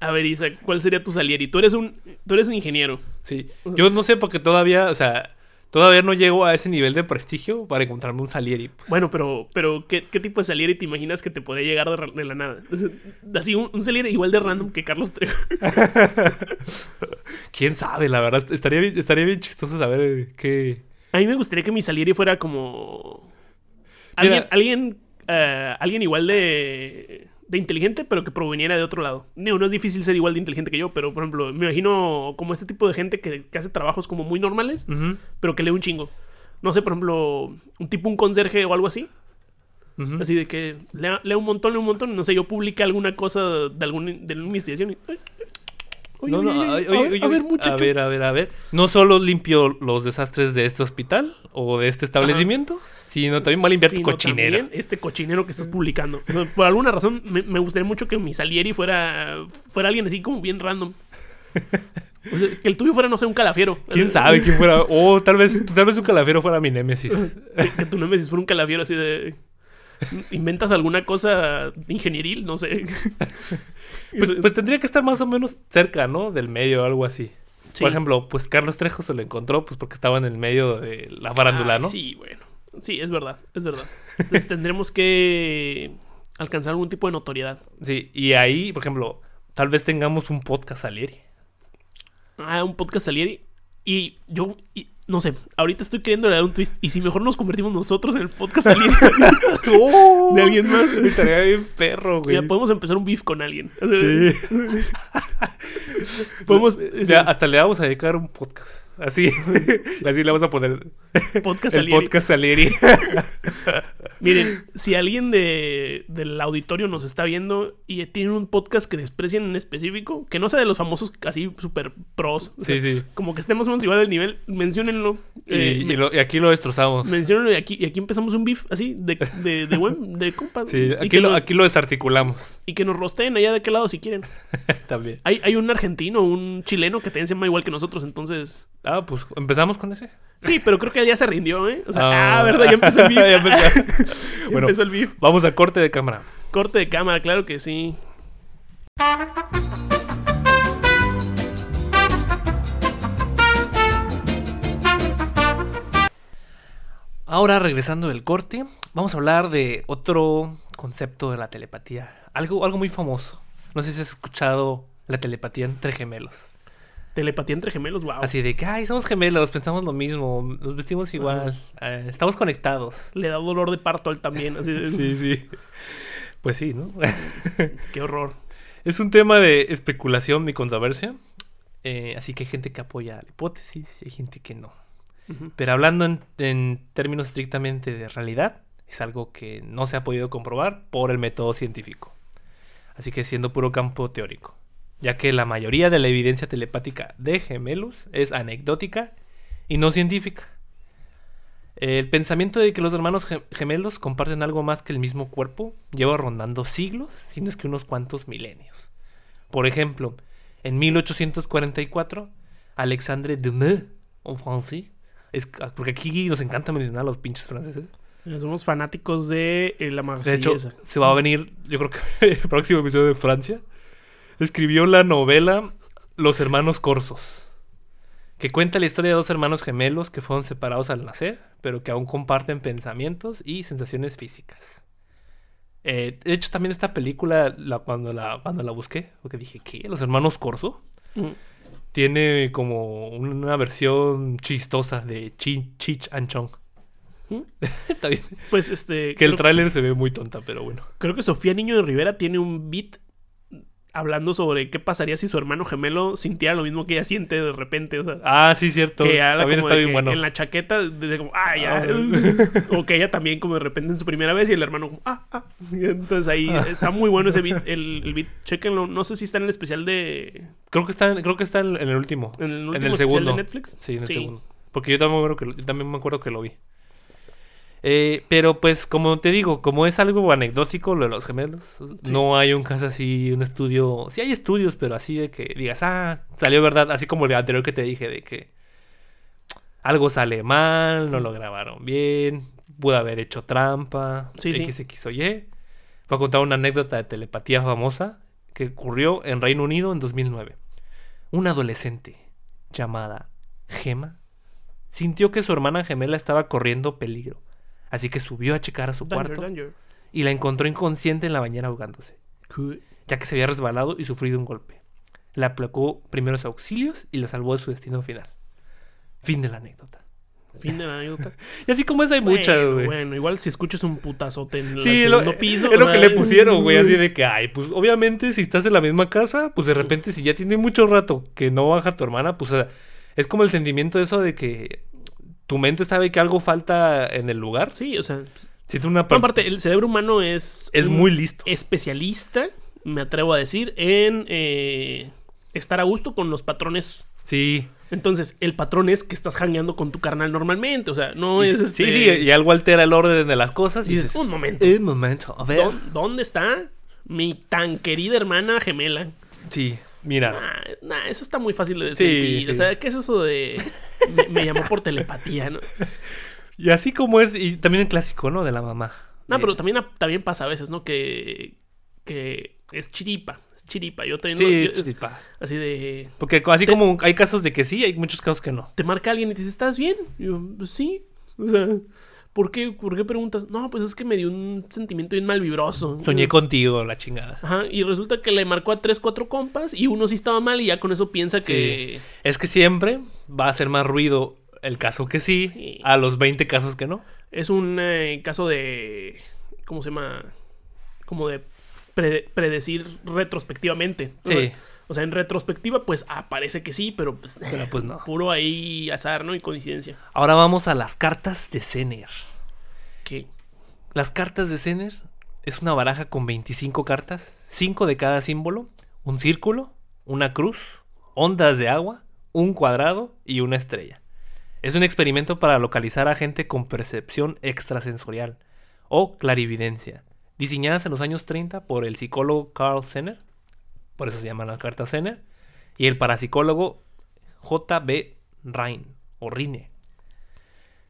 S2: a ver, Isa, ¿cuál sería tu Salieri? Tú eres un tú eres un ingeniero.
S1: Sí. Yo no sé porque todavía, o sea, todavía no llego a ese nivel de prestigio para encontrarme un Salieri. pues.
S2: Bueno, pero, pero ¿qué, qué tipo de Salieri te imaginas que te podría llegar de, la nada? Así, un, un Salieri igual de random que Carlos Trejo. *laughs*
S1: Quién sabe, la verdad. Estaría bien, estaría bien chistoso saber eh, qué.
S2: A mí me gustaría que mi Salieri fuera como. Alguien,
S1: Mira.
S2: alguien, eh, alguien igual de, de inteligente, pero que proveniera de otro lado. No, no es difícil ser igual de inteligente que yo, pero por ejemplo, me imagino como este tipo de gente que, que hace trabajos como muy normales, pero que lee un chingo. No sé, por ejemplo, un tipo, un conserje o algo así. Así de que lea, lea un montón, lee un montón. No sé, yo publique alguna cosa de, algún, de alguna investigación. y, "Ay, oye,
S1: No, no,
S2: oye, oye,
S1: oye,
S2: a ver,
S1: oye,
S2: a ver,
S1: a
S2: muchacho.
S1: ver, a ver, a ver. No solo limpio los desastres de este hospital o de este establecimiento, sino también va a limpiar tu
S2: también este cochinero que estás publicando. Por alguna razón, me, me gustaría mucho que mi Salieri fuera, fuera alguien así como bien random. O sea, que el tuyo fuera, no sé, un calafiero.
S1: ¿Quién sabe quién fuera? O tal vez, tal vez un calafero fuera mi némesis. *laughs*
S2: Que, que tu nombre fuera un calafiero así de. Inventas alguna cosa ingenieril, no sé. *laughs*
S1: Pues, pues tendría que estar más o menos cerca, ¿no? Del medio o algo así.
S2: Sí.
S1: Por ejemplo, pues Carlos Trejo se lo encontró pues porque estaba en el medio de la farándula,
S2: Ah,
S1: ¿no?
S2: Sí, bueno. Sí, es verdad, es verdad. Entonces *laughs* tendremos que alcanzar algún tipo de notoriedad.
S1: Sí, y ahí, por ejemplo, tal vez tengamos un podcast Salieri.
S2: Ah, un podcast Salieri. Y yo, y- no sé, ahorita estoy queriendo dar un twist. Y si mejor nos convertimos nosotros en el podcast Salieri *laughs* *laughs* de alguien más.
S1: Estaría bien perro, güey.
S2: Ya podemos empezar un beef con alguien.
S1: Sí.
S2: Podemos.
S1: Ya, hasta le vamos a dedicar un podcast. Así. *laughs* Así le vamos a poner
S2: podcast
S1: el
S2: Salieri.
S1: podcast Salieri. *laughs*
S2: Miren, si alguien de, del auditorio nos está viendo y tiene un podcast que desprecian en específico, que no sea de los famosos así super pros, o sea,
S1: Sí, sí.
S2: como que estemos más igual al nivel, menciónenlo.
S1: Y,
S2: eh,
S1: y lo- y aquí lo destrozamos.
S2: menciónenlo y aquí, y aquí empezamos un beef así, de, de, de buen, de compas.
S1: Sí, aquí lo, aquí lo desarticulamos
S2: y que nos rosteen allá de qué lado si quieren. *laughs*
S1: también.
S2: Hay, hay un argentino, un chileno que se llama igual que nosotros, entonces...
S1: Ah, pues empezamos con ese.
S2: Sí, pero creo que ya se rindió, ¿eh? O sea,
S1: Ah.
S2: ah, verdad, ya empezó el *laughs* beef.
S1: Ya empezó. *laughs*
S2: Ya *laughs*
S1: Bueno.
S2: empezó el beef.
S1: Vamos a corte de cámara.
S2: Corte de cámara, claro que sí.
S1: Ahora, regresando del corte, vamos a hablar de otro concepto de la telepatía. Algo, algo muy famoso. No sé si has escuchado la telepatía entre gemelos.
S2: Telepatía entre gemelos, wow.
S1: Así de que, ay, somos gemelos, pensamos lo mismo, nos vestimos igual, eh, estamos conectados.
S2: Le da dolor de parto al también, así de...
S1: Sí, sí. Pues sí, ¿no? *laughs*
S2: Qué horror.
S1: es un tema de especulación y controversia. eh, así que hay gente que apoya la hipótesis y hay gente que no. Pero hablando en, en términos estrictamente de realidad, es algo que no se ha podido comprobar por el método científico. Así que siendo puro campo teórico. Ya que la mayoría de la evidencia telepática de gemelos es anecdótica y no científica. El pensamiento de que los hermanos ge- gemelos comparten algo más que el mismo cuerpo lleva rondando siglos, si no es que unos cuantos milenios. Por ejemplo, en 1844, Alexandre Dumas, en francés, es, porque aquí nos encanta mencionar a los pinches franceses.
S2: Somos fanáticos de eh, la
S1: De hecho,
S2: marsellesa.
S1: se va a venir, yo creo que *laughs* el próximo episodio de Francia. Escribió la novela Los hermanos Corsos, que cuenta la historia de dos hermanos gemelos que fueron separados al nacer, pero que aún comparten pensamientos y sensaciones físicas. Eh, de hecho, también esta película, la, cuando, la, cuando la busqué, porque dije, ¿qué? ¿Los hermanos Corso?
S2: Mm.
S1: tiene como una versión chistosa de Chi- Cheech and Chong.
S2: ¿Mm? *laughs*
S1: Está bien.
S2: Pues este.
S1: Que el tráiler se ve muy tonta, pero bueno.
S2: Creo que Sofía Niño de Rivera tiene un beat hablando sobre qué pasaría si su hermano gemelo sintiera lo mismo que ella siente de repente. O sea,
S1: Ah, sí, cierto.
S2: que habla
S1: También
S2: como
S1: está bien
S2: que
S1: bueno.
S2: en la chaqueta, desde como, ah, ya.
S1: Ah. *laughs*
S2: o que ella también, como de repente en su primera vez, y el hermano, como, ah, ah. Entonces ahí está muy bueno ese beat. *laughs* El, el beat, chéquenlo. No sé si está en el especial de.
S1: Creo que está, en- creo que está en, el último.
S2: En el, último
S1: en el
S2: especial
S1: segundo.
S2: de Netflix.
S1: Sí, en el segundo. Porque yo también, me acuerdo que lo, yo también me acuerdo que lo vi. Eh, pero pues, como te digo, como es algo anecdótico lo de los gemelos,
S2: Sí.
S1: no hay un caso así, un estudio. Sí hay estudios, pero así de que digas, ah, salió verdad, así como el anterior que te dije, de que algo sale mal, no lo grabaron bien, pudo haber hecho trampa,
S2: Sí, sí.
S1: X, X o Y. Voy a contar una anécdota de telepatía famosa que ocurrió en Reino Unido en 2009. Una adolescente llamada Gema sintió que su hermana gemela estaba corriendo peligro, así que subió a checar a su
S2: Danger,
S1: cuarto
S2: danger.
S1: y la encontró inconsciente en la bañera ahogándose, ya que se había resbalado y sufrido un golpe. Le aplicó primeros auxilios y la salvó de su destino final. Fin de la anécdota.
S2: Fin de la anécdota. *laughs*
S1: Y así como esa hay muchas,
S2: Bueno,
S1: güey.
S2: Bueno, igual si escuchas un putazote en
S1: Sí,
S2: el
S1: lo-
S2: segundo piso.
S1: es lo que le pusieron, güey, así de que, ay, pues obviamente si estás en la misma casa, pues de repente si ya tiene mucho rato que no baja tu hermana, pues o sea, es como el sentimiento de eso de que tu mente sabe que algo falta en el lugar.
S2: Sí, o sea.
S1: Siente una
S2: no,
S1: par-
S2: aparte, el cerebro humano es.
S1: es muy listo.
S2: especialista, me atrevo a decir, en eh, estar a gusto con los patrones.
S1: Sí.
S2: Entonces, el patrón es que estás hangueando con tu carnal normalmente. O sea, no
S1: Y-
S2: es.
S1: sí,
S2: este,
S1: sí, y algo altera el orden de las cosas y
S2: dices,
S1: dices,
S2: un momento.
S1: un momento, a ver.
S2: ¿dó- ¿Dónde está mi tan querida hermana gemela?
S1: Sí, mira.
S2: Nah, nah, eso está muy fácil de
S1: Sí,
S2: desmentir. O sea, ¿qué es eso de. Me, me llamó por telepatía, ¿no? *laughs*
S1: Y así como es, y también el clásico, ¿no? De la mamá.
S2: No,
S1: De-
S2: pero también, también pasa a veces, ¿no? Que. Que es chiripa. Es chiripa. Yo también.
S1: Sí,
S2: yo-
S1: es chiripa.
S2: así de.
S1: Porque así
S2: Te-
S1: como hay casos de que sí, hay muchos casos que no.
S2: te marca alguien y te dice, ¿estás bien? Y yo, "Pues sí. O sea, ¿por qué, ¿por qué preguntas? No, pues es que me dio un sentimiento bien mal vibroso.
S1: Soñé contigo, la chingada.
S2: Ajá, y resulta que le marcó a tres, cuatro compas y uno sí estaba mal y ya con eso piensa que...
S1: Es que siempre va a hacer más ruido el caso que sí,
S2: Sí.
S1: a los 20 casos que no.
S2: Es un eh, caso de... ¿Cómo se llama? Como de pre- predecir retrospectivamente. O sea,
S1: Sí.
S2: O sea, en retrospectiva, pues ah, parece que sí, pero pues, *laughs*
S1: Pero pues no.
S2: puro ahí azar, ¿no? Y coincidencia.
S1: Ahora vamos a las cartas de Zener.
S2: Que
S1: Las cartas de Zener es una baraja con 25 cartas, 5 de cada símbolo, un círculo, una cruz, ondas de agua, un cuadrado y una estrella. Es un experimento para localizar a gente con percepción extrasensorial o clarividencia, diseñadas en los años 30 por el psicólogo Carl Zener, por eso se llaman las cartas Zener, y el parapsicólogo J.B. Rhine o Rine.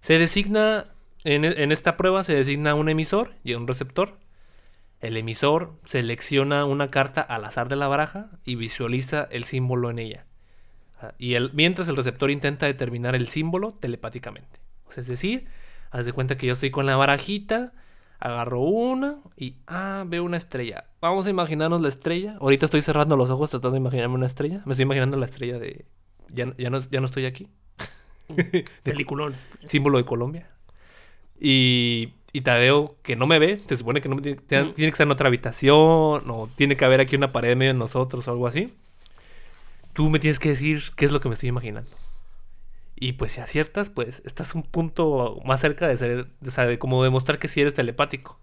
S1: Se designa, en, esta prueba se designa un emisor y un receptor. El emisor selecciona una carta al azar de la baraja y visualiza el símbolo en ella. Ah, Y mientras el receptor intenta determinar el símbolo telepáticamente. O sea, es decir, haz de cuenta que yo estoy con la barajita, agarro una y ah, veo una estrella. Vamos a imaginarnos la estrella. Ahorita estoy cerrando los ojos tratando de imaginarme una estrella. Me estoy imaginando la estrella de. Ya, ya, no, ya no estoy aquí. *laughs*
S2: peliculón.
S1: símbolo de Colombia. Y, y Tadeo, que no me ve, se supone que no me tiene, tiene que estar en otra habitación, o tiene que haber aquí una pared en medio de nosotros, o algo así. Tú me tienes que decir qué es lo que me estoy imaginando. Y pues si aciertas, pues estás un punto más cerca de ser, de, saber- de como demostrar que sí eres telepático.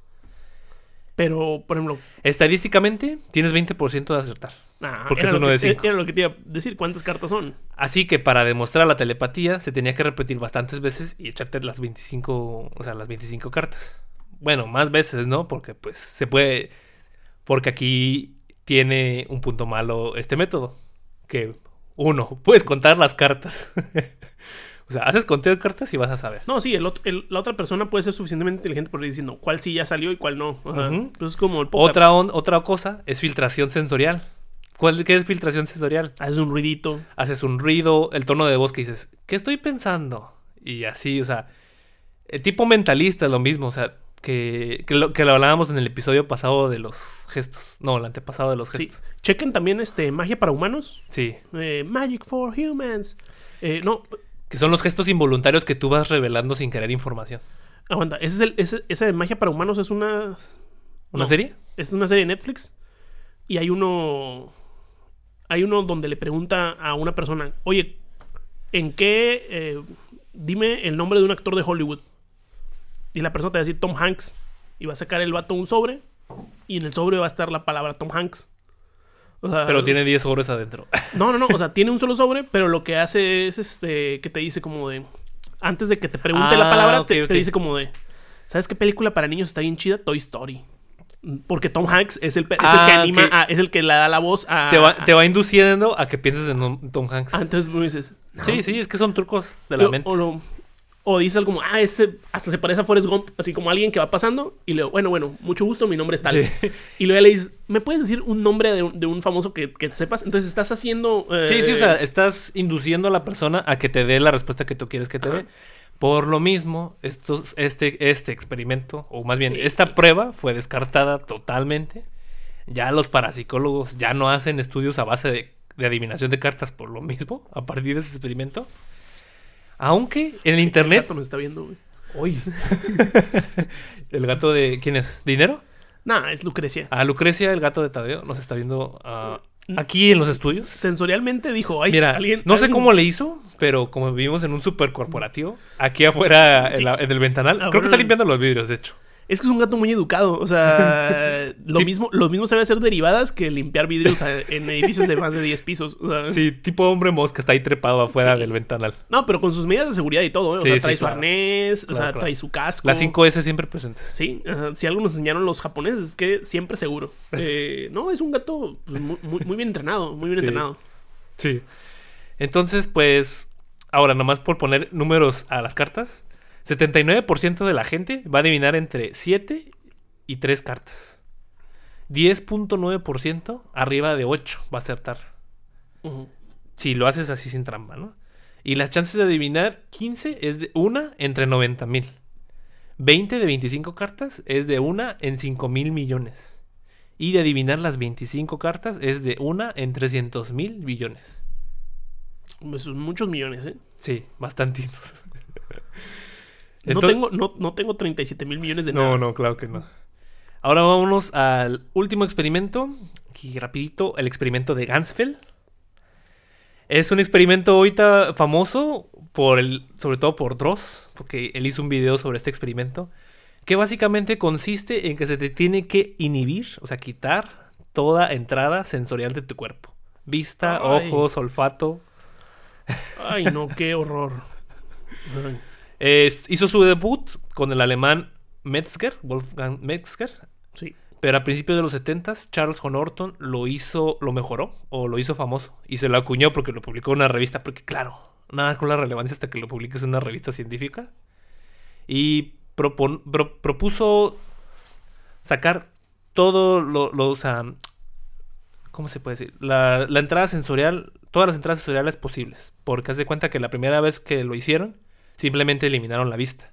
S2: Pero, por ejemplo,
S1: Estadísticamente, tienes 20% de acertar.
S2: ah,
S1: Porque es uno
S2: que,
S1: de cinco.
S2: era lo que te iba a decir. ¿Cuántas cartas son?
S1: Así que para demostrar la telepatía se tenía que repetir bastantes veces y echarte las 25, o sea, las 25 cartas. Bueno, más veces, ¿no? Porque pues se puede porque aquí tiene un punto malo este método, que uno, puedes contar las cartas. *laughs* o sea, haces conteo de cartas y vas a saber.
S2: No, sí, el otro- el- la otra persona puede ser suficientemente inteligente por ir diciendo cuál sí ya salió y cuál no.
S1: Ujú.
S2: pues es como el.
S1: Otra on- otra cosa es filtración sensorial. ¿Cuál qué es filtración sensorial?
S2: Haces un ruidito.
S1: haces un ruido, el tono de voz que dices, ¿qué estoy pensando? Y así, o sea, el tipo mentalista es lo mismo, o sea, Que, que, lo, que lo hablábamos en el episodio pasado de los gestos. No, el antepasado de los
S2: Sí.
S1: gestos.
S2: Chequen también este magia para humanos.
S1: Sí.
S2: eh, Magic for Humans. Eh, no,
S1: Que son los gestos involuntarios que tú vas revelando sin querer información.
S2: aguanta. Ese es el, ese, esa de magia para humanos es una.
S1: ¿Una
S2: No.
S1: serie?
S2: Es una serie de Netflix. Y hay uno. Hay uno donde le pregunta a una persona: Oye, ¿en qué. eh, dime el nombre de un actor de Hollywood. Y la persona te va a decir Tom Hanks. Y va a sacar el vato un sobre. Y en el sobre va a estar la palabra Tom Hanks. O sea,
S1: Pero tiene 10 sobres adentro. *laughs*
S2: No, no, no. O sea, tiene un solo sobre, pero lo que hace es este. que te dice como de. Antes de que te pregunte la
S1: Ah,
S2: palabra, te, dice como de. ¿Sabes qué película para niños está bien chida? Toy Story. Porque Tom Hanks es el, es el que
S1: Ah,
S2: anima, a- es el que le da la voz a.
S1: te, va, te va induciendo a que pienses en Tom Hanks.
S2: Ah, entonces me dices. no.
S1: Sí, sí, es que son trucos de la
S2: O,
S1: mente.
S2: o lo- o dices algo como, ah, ese hasta se parece a Forrest Gump, así como alguien que va pasando. Y le digo, bueno, bueno, mucho gusto, mi nombre es tal.
S1: Sí. *laughs*
S2: Y luego ya le dices, ¿me puedes decir un nombre de un, de un famoso que, que sepas? Entonces estás haciendo. eh,
S1: Sí, sí, o sea, estás induciendo a la persona a que te dé la respuesta que tú quieres que te dé. Por lo mismo, estos, este, este experimento, o más bien,
S2: Sí.
S1: esta prueba fue descartada totalmente. Ya los parapsicólogos ya no hacen estudios a base de, de adivinación de cartas por lo mismo, a partir de ese experimento. Aunque en el
S2: El
S1: internet...
S2: gato nos está viendo, güey.
S1: Uy. *laughs* ¿El gato de quién es? ¿Dinero?
S2: Nah, es Lucrecia.
S1: A Lucrecia, el gato de Tadeo, nos está viendo ah, aquí en los estudios.
S2: Sensorialmente dijo, ay,
S1: Mira,
S2: alguien.
S1: no sé cómo le hizo, pero como vivimos en un super corporativo, aquí afuera en, la- en el ventanal, creo que está limpiando los vidrios, de hecho.
S2: Es que es un gato muy educado. O sea, *laughs* lo mismo, lo mismo sabe hacer derivadas que limpiar vidrios en edificios de más de 10 pisos. O sea,
S1: Sí, tipo hombre mosca está ahí trepado afuera
S2: Sí.
S1: del ventanal.
S2: No, pero con sus medidas de seguridad y todo, ¿eh? O
S1: Sí,
S2: sea,
S1: sí,
S2: trae su
S1: claro.
S2: arnés, o sea,
S1: claro.
S2: trae su casco.
S1: Las 5S siempre presentes.
S2: Sí, si algo nos enseñaron los japoneses es que siempre seguro. *laughs* Eh, no, es un gato pues, muy, bien entrenado, muy bien
S1: Sí.
S2: entrenado.
S1: Sí. Entonces, pues, ahora nomás por poner números a las cartas, 79% de la gente va a adivinar entre 7 y 3 cartas. 10.9% arriba de 8 va a acertar.
S2: Ujú.
S1: Si lo haces así sin trampa, ¿no? Y las chances de adivinar 15 es de una entre 90 mil. 20 de 25 cartas es de una en 5 mil millones. Y de adivinar las 25 cartas es de una en 300 mil billones.
S2: Pues son muchos millones, ¿eh?
S1: Sí, *laughs*
S2: No, tengo, no, no tengo 37 mil millones de nada.
S1: No, no, claro que no. Ahora vámonos al último experimento. Aquí rapidito, el experimento de Gansfeld. Es un experimento ahorita famoso por el, sobre todo por Dross, porque él hizo un video sobre este experimento, que básicamente consiste en que se te tiene que inhibir, o sea, quitar toda entrada sensorial de tu cuerpo. Vista,
S2: Ay.
S1: ojos, olfato.
S2: Ay, no, qué horror. Ay. *laughs*
S1: Eh, hizo su debut con el alemán Metzger, Wolfgang Metzger,
S2: Sí.
S1: Pero a principios de los 70 Charles Von Orton lo hizo, lo mejoró o lo hizo famoso y se lo acuñó porque lo publicó en una revista, porque claro, nada con la relevancia hasta que lo publiques en una revista científica. Y propon- pro- propuso sacar todo lo, lo- o sea, ¿cómo se puede decir? La, la entrada sensorial, todas las entradas sensoriales posibles, porque haz de cuenta que la primera vez que lo hicieron, simplemente eliminaron la vista.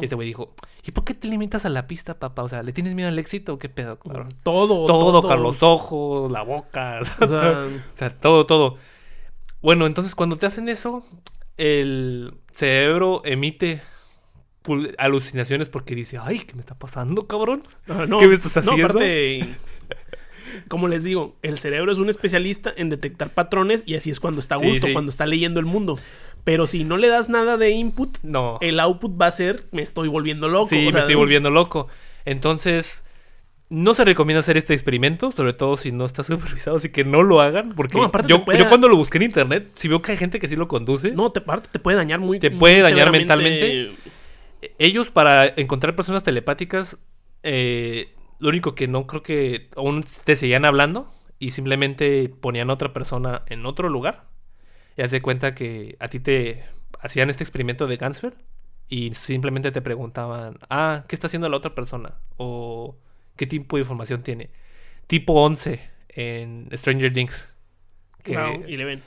S1: Y este güey dijo, ¿y por qué te limitas a la pista, papá? O sea, ¿le tienes miedo al éxito o qué pedo, cabrón?
S2: Todo,
S1: Todo, Carlos, los ojos, la boca, *laughs*
S2: O sea,
S1: o sea, *laughs* todo, todo. Bueno, entonces cuando te hacen eso, el cerebro emite alucinaciones porque dice, ay, ¿qué me está pasando, cabrón?
S2: ah, no,
S1: ¿Qué me estás
S2: no,
S1: haciendo?
S2: aparte, *laughs* como les digo, el cerebro es un especialista en detectar patrones y así es cuando está a
S1: Sí,
S2: gusto,
S1: sí.
S2: cuando está leyendo el mundo. Pero si no le das nada de input,
S1: No.
S2: el output va a ser me estoy volviendo loco.
S1: Sí,
S2: o
S1: me estoy volviendo loco. Entonces, no se recomienda hacer este experimento, sobre todo si no está supervisado, así que no lo hagan, porque
S2: No, aparte
S1: yo,
S2: te puede-
S1: yo cuando lo busqué en internet, si veo que hay gente que sí lo conduce,
S2: No, te, aparte te puede dañar muy
S1: Te
S2: muy
S1: puede dañar
S2: severamente.
S1: ellos para encontrar personas telepáticas, eh, lo único que no creo que aún te seguían hablando y simplemente ponían a otra persona en otro lugar. Y hace cuenta que a ti te hacían este experimento de Gansfeld y simplemente te preguntaban, ah, ¿qué está haciendo la otra persona? O qué tipo de información tiene. Tipo 11 en Stranger Things. Que,
S2: Wow, y le ven.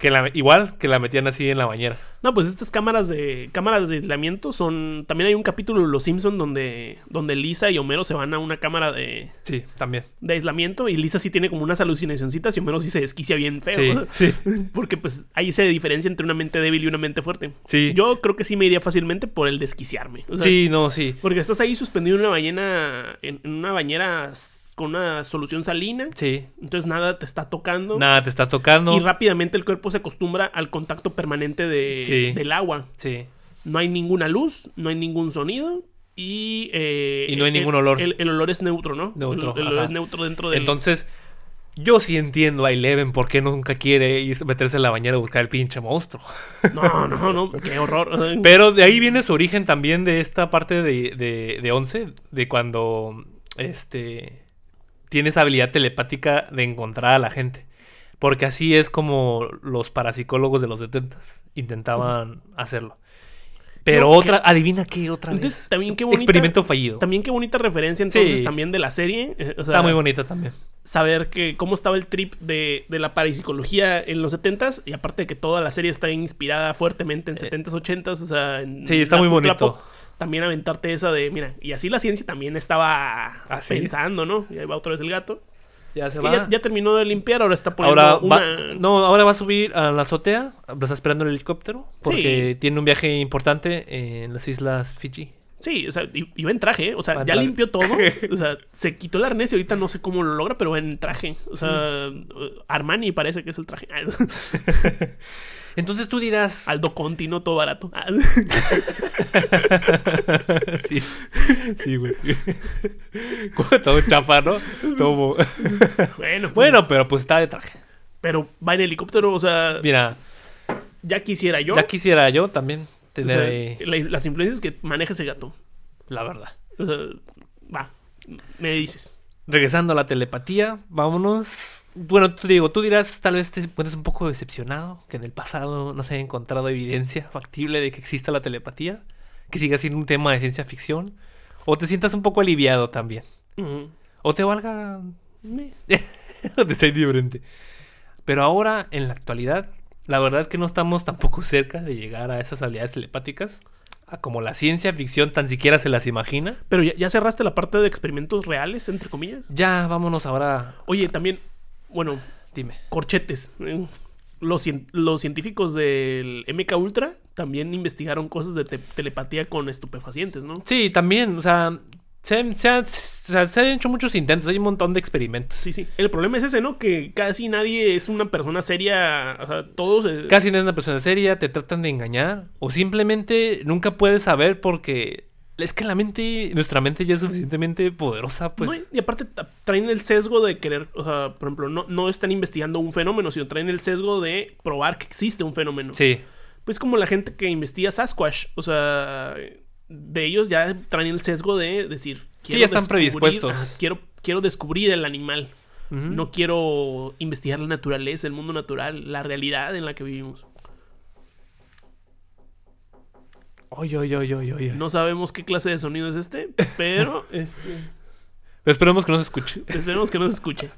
S1: Que la, igual que la metían así en la bañera.
S2: No, pues estas cámaras de cámaras de aislamiento son. También hay un capítulo de Los Simpson donde donde Lisa y Homero se van a una cámara de,
S1: Sí, también.
S2: de aislamiento y Lisa sí tiene como unas alucinacioncitas y Homero sí se desquicia bien feo.
S1: Sí, sí. *laughs*
S2: Porque pues ahí se diferencia entre una mente débil y una mente fuerte.
S1: Sí.
S2: Yo creo que sí me iría fácilmente por el desquiciarme. O sea,
S1: sí, no, sí.
S2: Porque estás ahí suspendido en una ballena, en, en una bañera con una solución salina.
S1: Sí.
S2: Entonces nada te está tocando.
S1: Nada, te está tocando.
S2: Y rápidamente el cuerpo se acostumbra al contacto permanente de,
S1: Sí.
S2: del agua.
S1: Sí.
S2: No hay ninguna luz, no hay ningún sonido y... eh,
S1: Y no hay
S2: el-
S1: ningún olor.
S2: El, el olor es neutro, ¿no?
S1: Neutro,
S2: El, el olor es neutro dentro del...
S1: Entonces, yo sí entiendo a Eleven por qué nunca quiere ir- meterse en la bañera a buscar el pinche monstruo. *laughs*
S2: No, no, no, qué horror. *laughs*
S1: Pero de ahí viene su origen también de esta parte de, de, de Once, de cuando este tiene esa habilidad telepática de encontrar a la gente. Porque así es como los parapsicólogos de los 70 intentaban hacerlo. Pero
S2: No,
S1: otra, adivina qué otra
S2: Entonces,
S1: vez.
S2: también qué bonita...
S1: Experimento fallido.
S2: También qué bonita referencia entonces
S1: Sí.
S2: también de la serie. eh, o sea,
S1: Está muy bonita también.
S2: saber que cómo estaba el trip de, de la parapsicología en los 70s y aparte de que toda la serie está inspirada fuertemente en 70s, 80s, o sea, en
S1: Eh. Sí, está muy bonito.
S2: También aventarte esa de, mira, y así la ciencia también estaba
S1: ¿Ah, sí?
S2: pensando, ¿no? Y ahí va otra vez el gato.
S1: Ya
S2: Es
S1: se va.
S2: ya, ya terminó de limpiar, ahora está poniendo
S1: Ahora va, no, ahora va a subir a la azotea. Lo está esperando el helicóptero. Porque
S2: Sí.
S1: tiene un viaje importante en las islas Fiji.
S2: Sí, o sea, iba en traje, o sea,
S1: Va
S2: ya
S1: traje.
S2: limpió todo, *laughs* o sea, se quitó el arnés y ahorita no sé cómo lo logra, pero va en traje, o sea, Armani parece que es el traje. *laughs*
S1: Entonces tú dirás.
S2: Aldo Conti, no todo barato. *laughs*
S1: sí, sí, güey, sí. Todo chafa, ¿no? Todo...
S2: bueno, pues,
S1: Bueno, pero pues está de traje.
S2: pero va en helicóptero, o sea,
S1: Mira,
S2: ya quisiera yo.
S1: ya quisiera yo también
S2: o
S1: tener
S2: sea,
S1: ahí
S2: la- las influencias que maneja ese gato.
S1: la verdad.
S2: O sea, va, me dices.
S1: Regresando a la telepatía, vámonos. Bueno, tú digo, tú dirás, tal vez te encuentres un poco decepcionado que en el pasado no se haya encontrado evidencia factible de que exista la telepatía, que siga siendo un tema de ciencia ficción, o te sientas un poco aliviado también, o te valga *laughs* de ser diferente. Pero ahora, en la actualidad, la verdad es que no estamos tampoco cerca de llegar a esas habilidades telepáticas, a como la ciencia ficción tan siquiera se las imagina.
S2: Pero ya, ya cerraste la parte de experimentos reales, entre comillas.
S1: Ya, vámonos ahora.
S2: Oye, también, bueno,
S1: Dime.
S2: corchetes. Los, cien- los científicos del MK Ultra también investigaron cosas de te- telepatía con estupefacientes, ¿no?
S1: Sí, también, o sea, se, han- se han, se, se han hecho muchos intentos, hay un montón de experimentos.
S2: Sí, sí. El problema es ese, ¿no? Que casi nadie es una persona seria. O sea, todos. eh,
S1: Casi no es una persona seria, te tratan de engañar, o simplemente nunca puedes saber porque es que la mente, nuestra mente ya es suficientemente poderosa, pues.
S2: No, y- aparte traen el sesgo de querer, o sea, por ejemplo, no, no están investigando un fenómeno, sino traen el sesgo de probar que existe un fenómeno.
S1: Sí,
S2: Pues como la gente que investiga Sasquatch, o sea, de ellos ya traen el sesgo de decir,
S1: ya están predispuestos.
S2: ajá, quiero, quiero descubrir el animal. No quiero investigar la naturaleza, el mundo natural, la realidad en la que vivimos.
S1: Ay, ay, ay, ay.
S2: No sabemos qué clase de sonido es este, pero *laughs* este,
S1: esperemos que no se escuche.
S2: esperemos que no se escuche.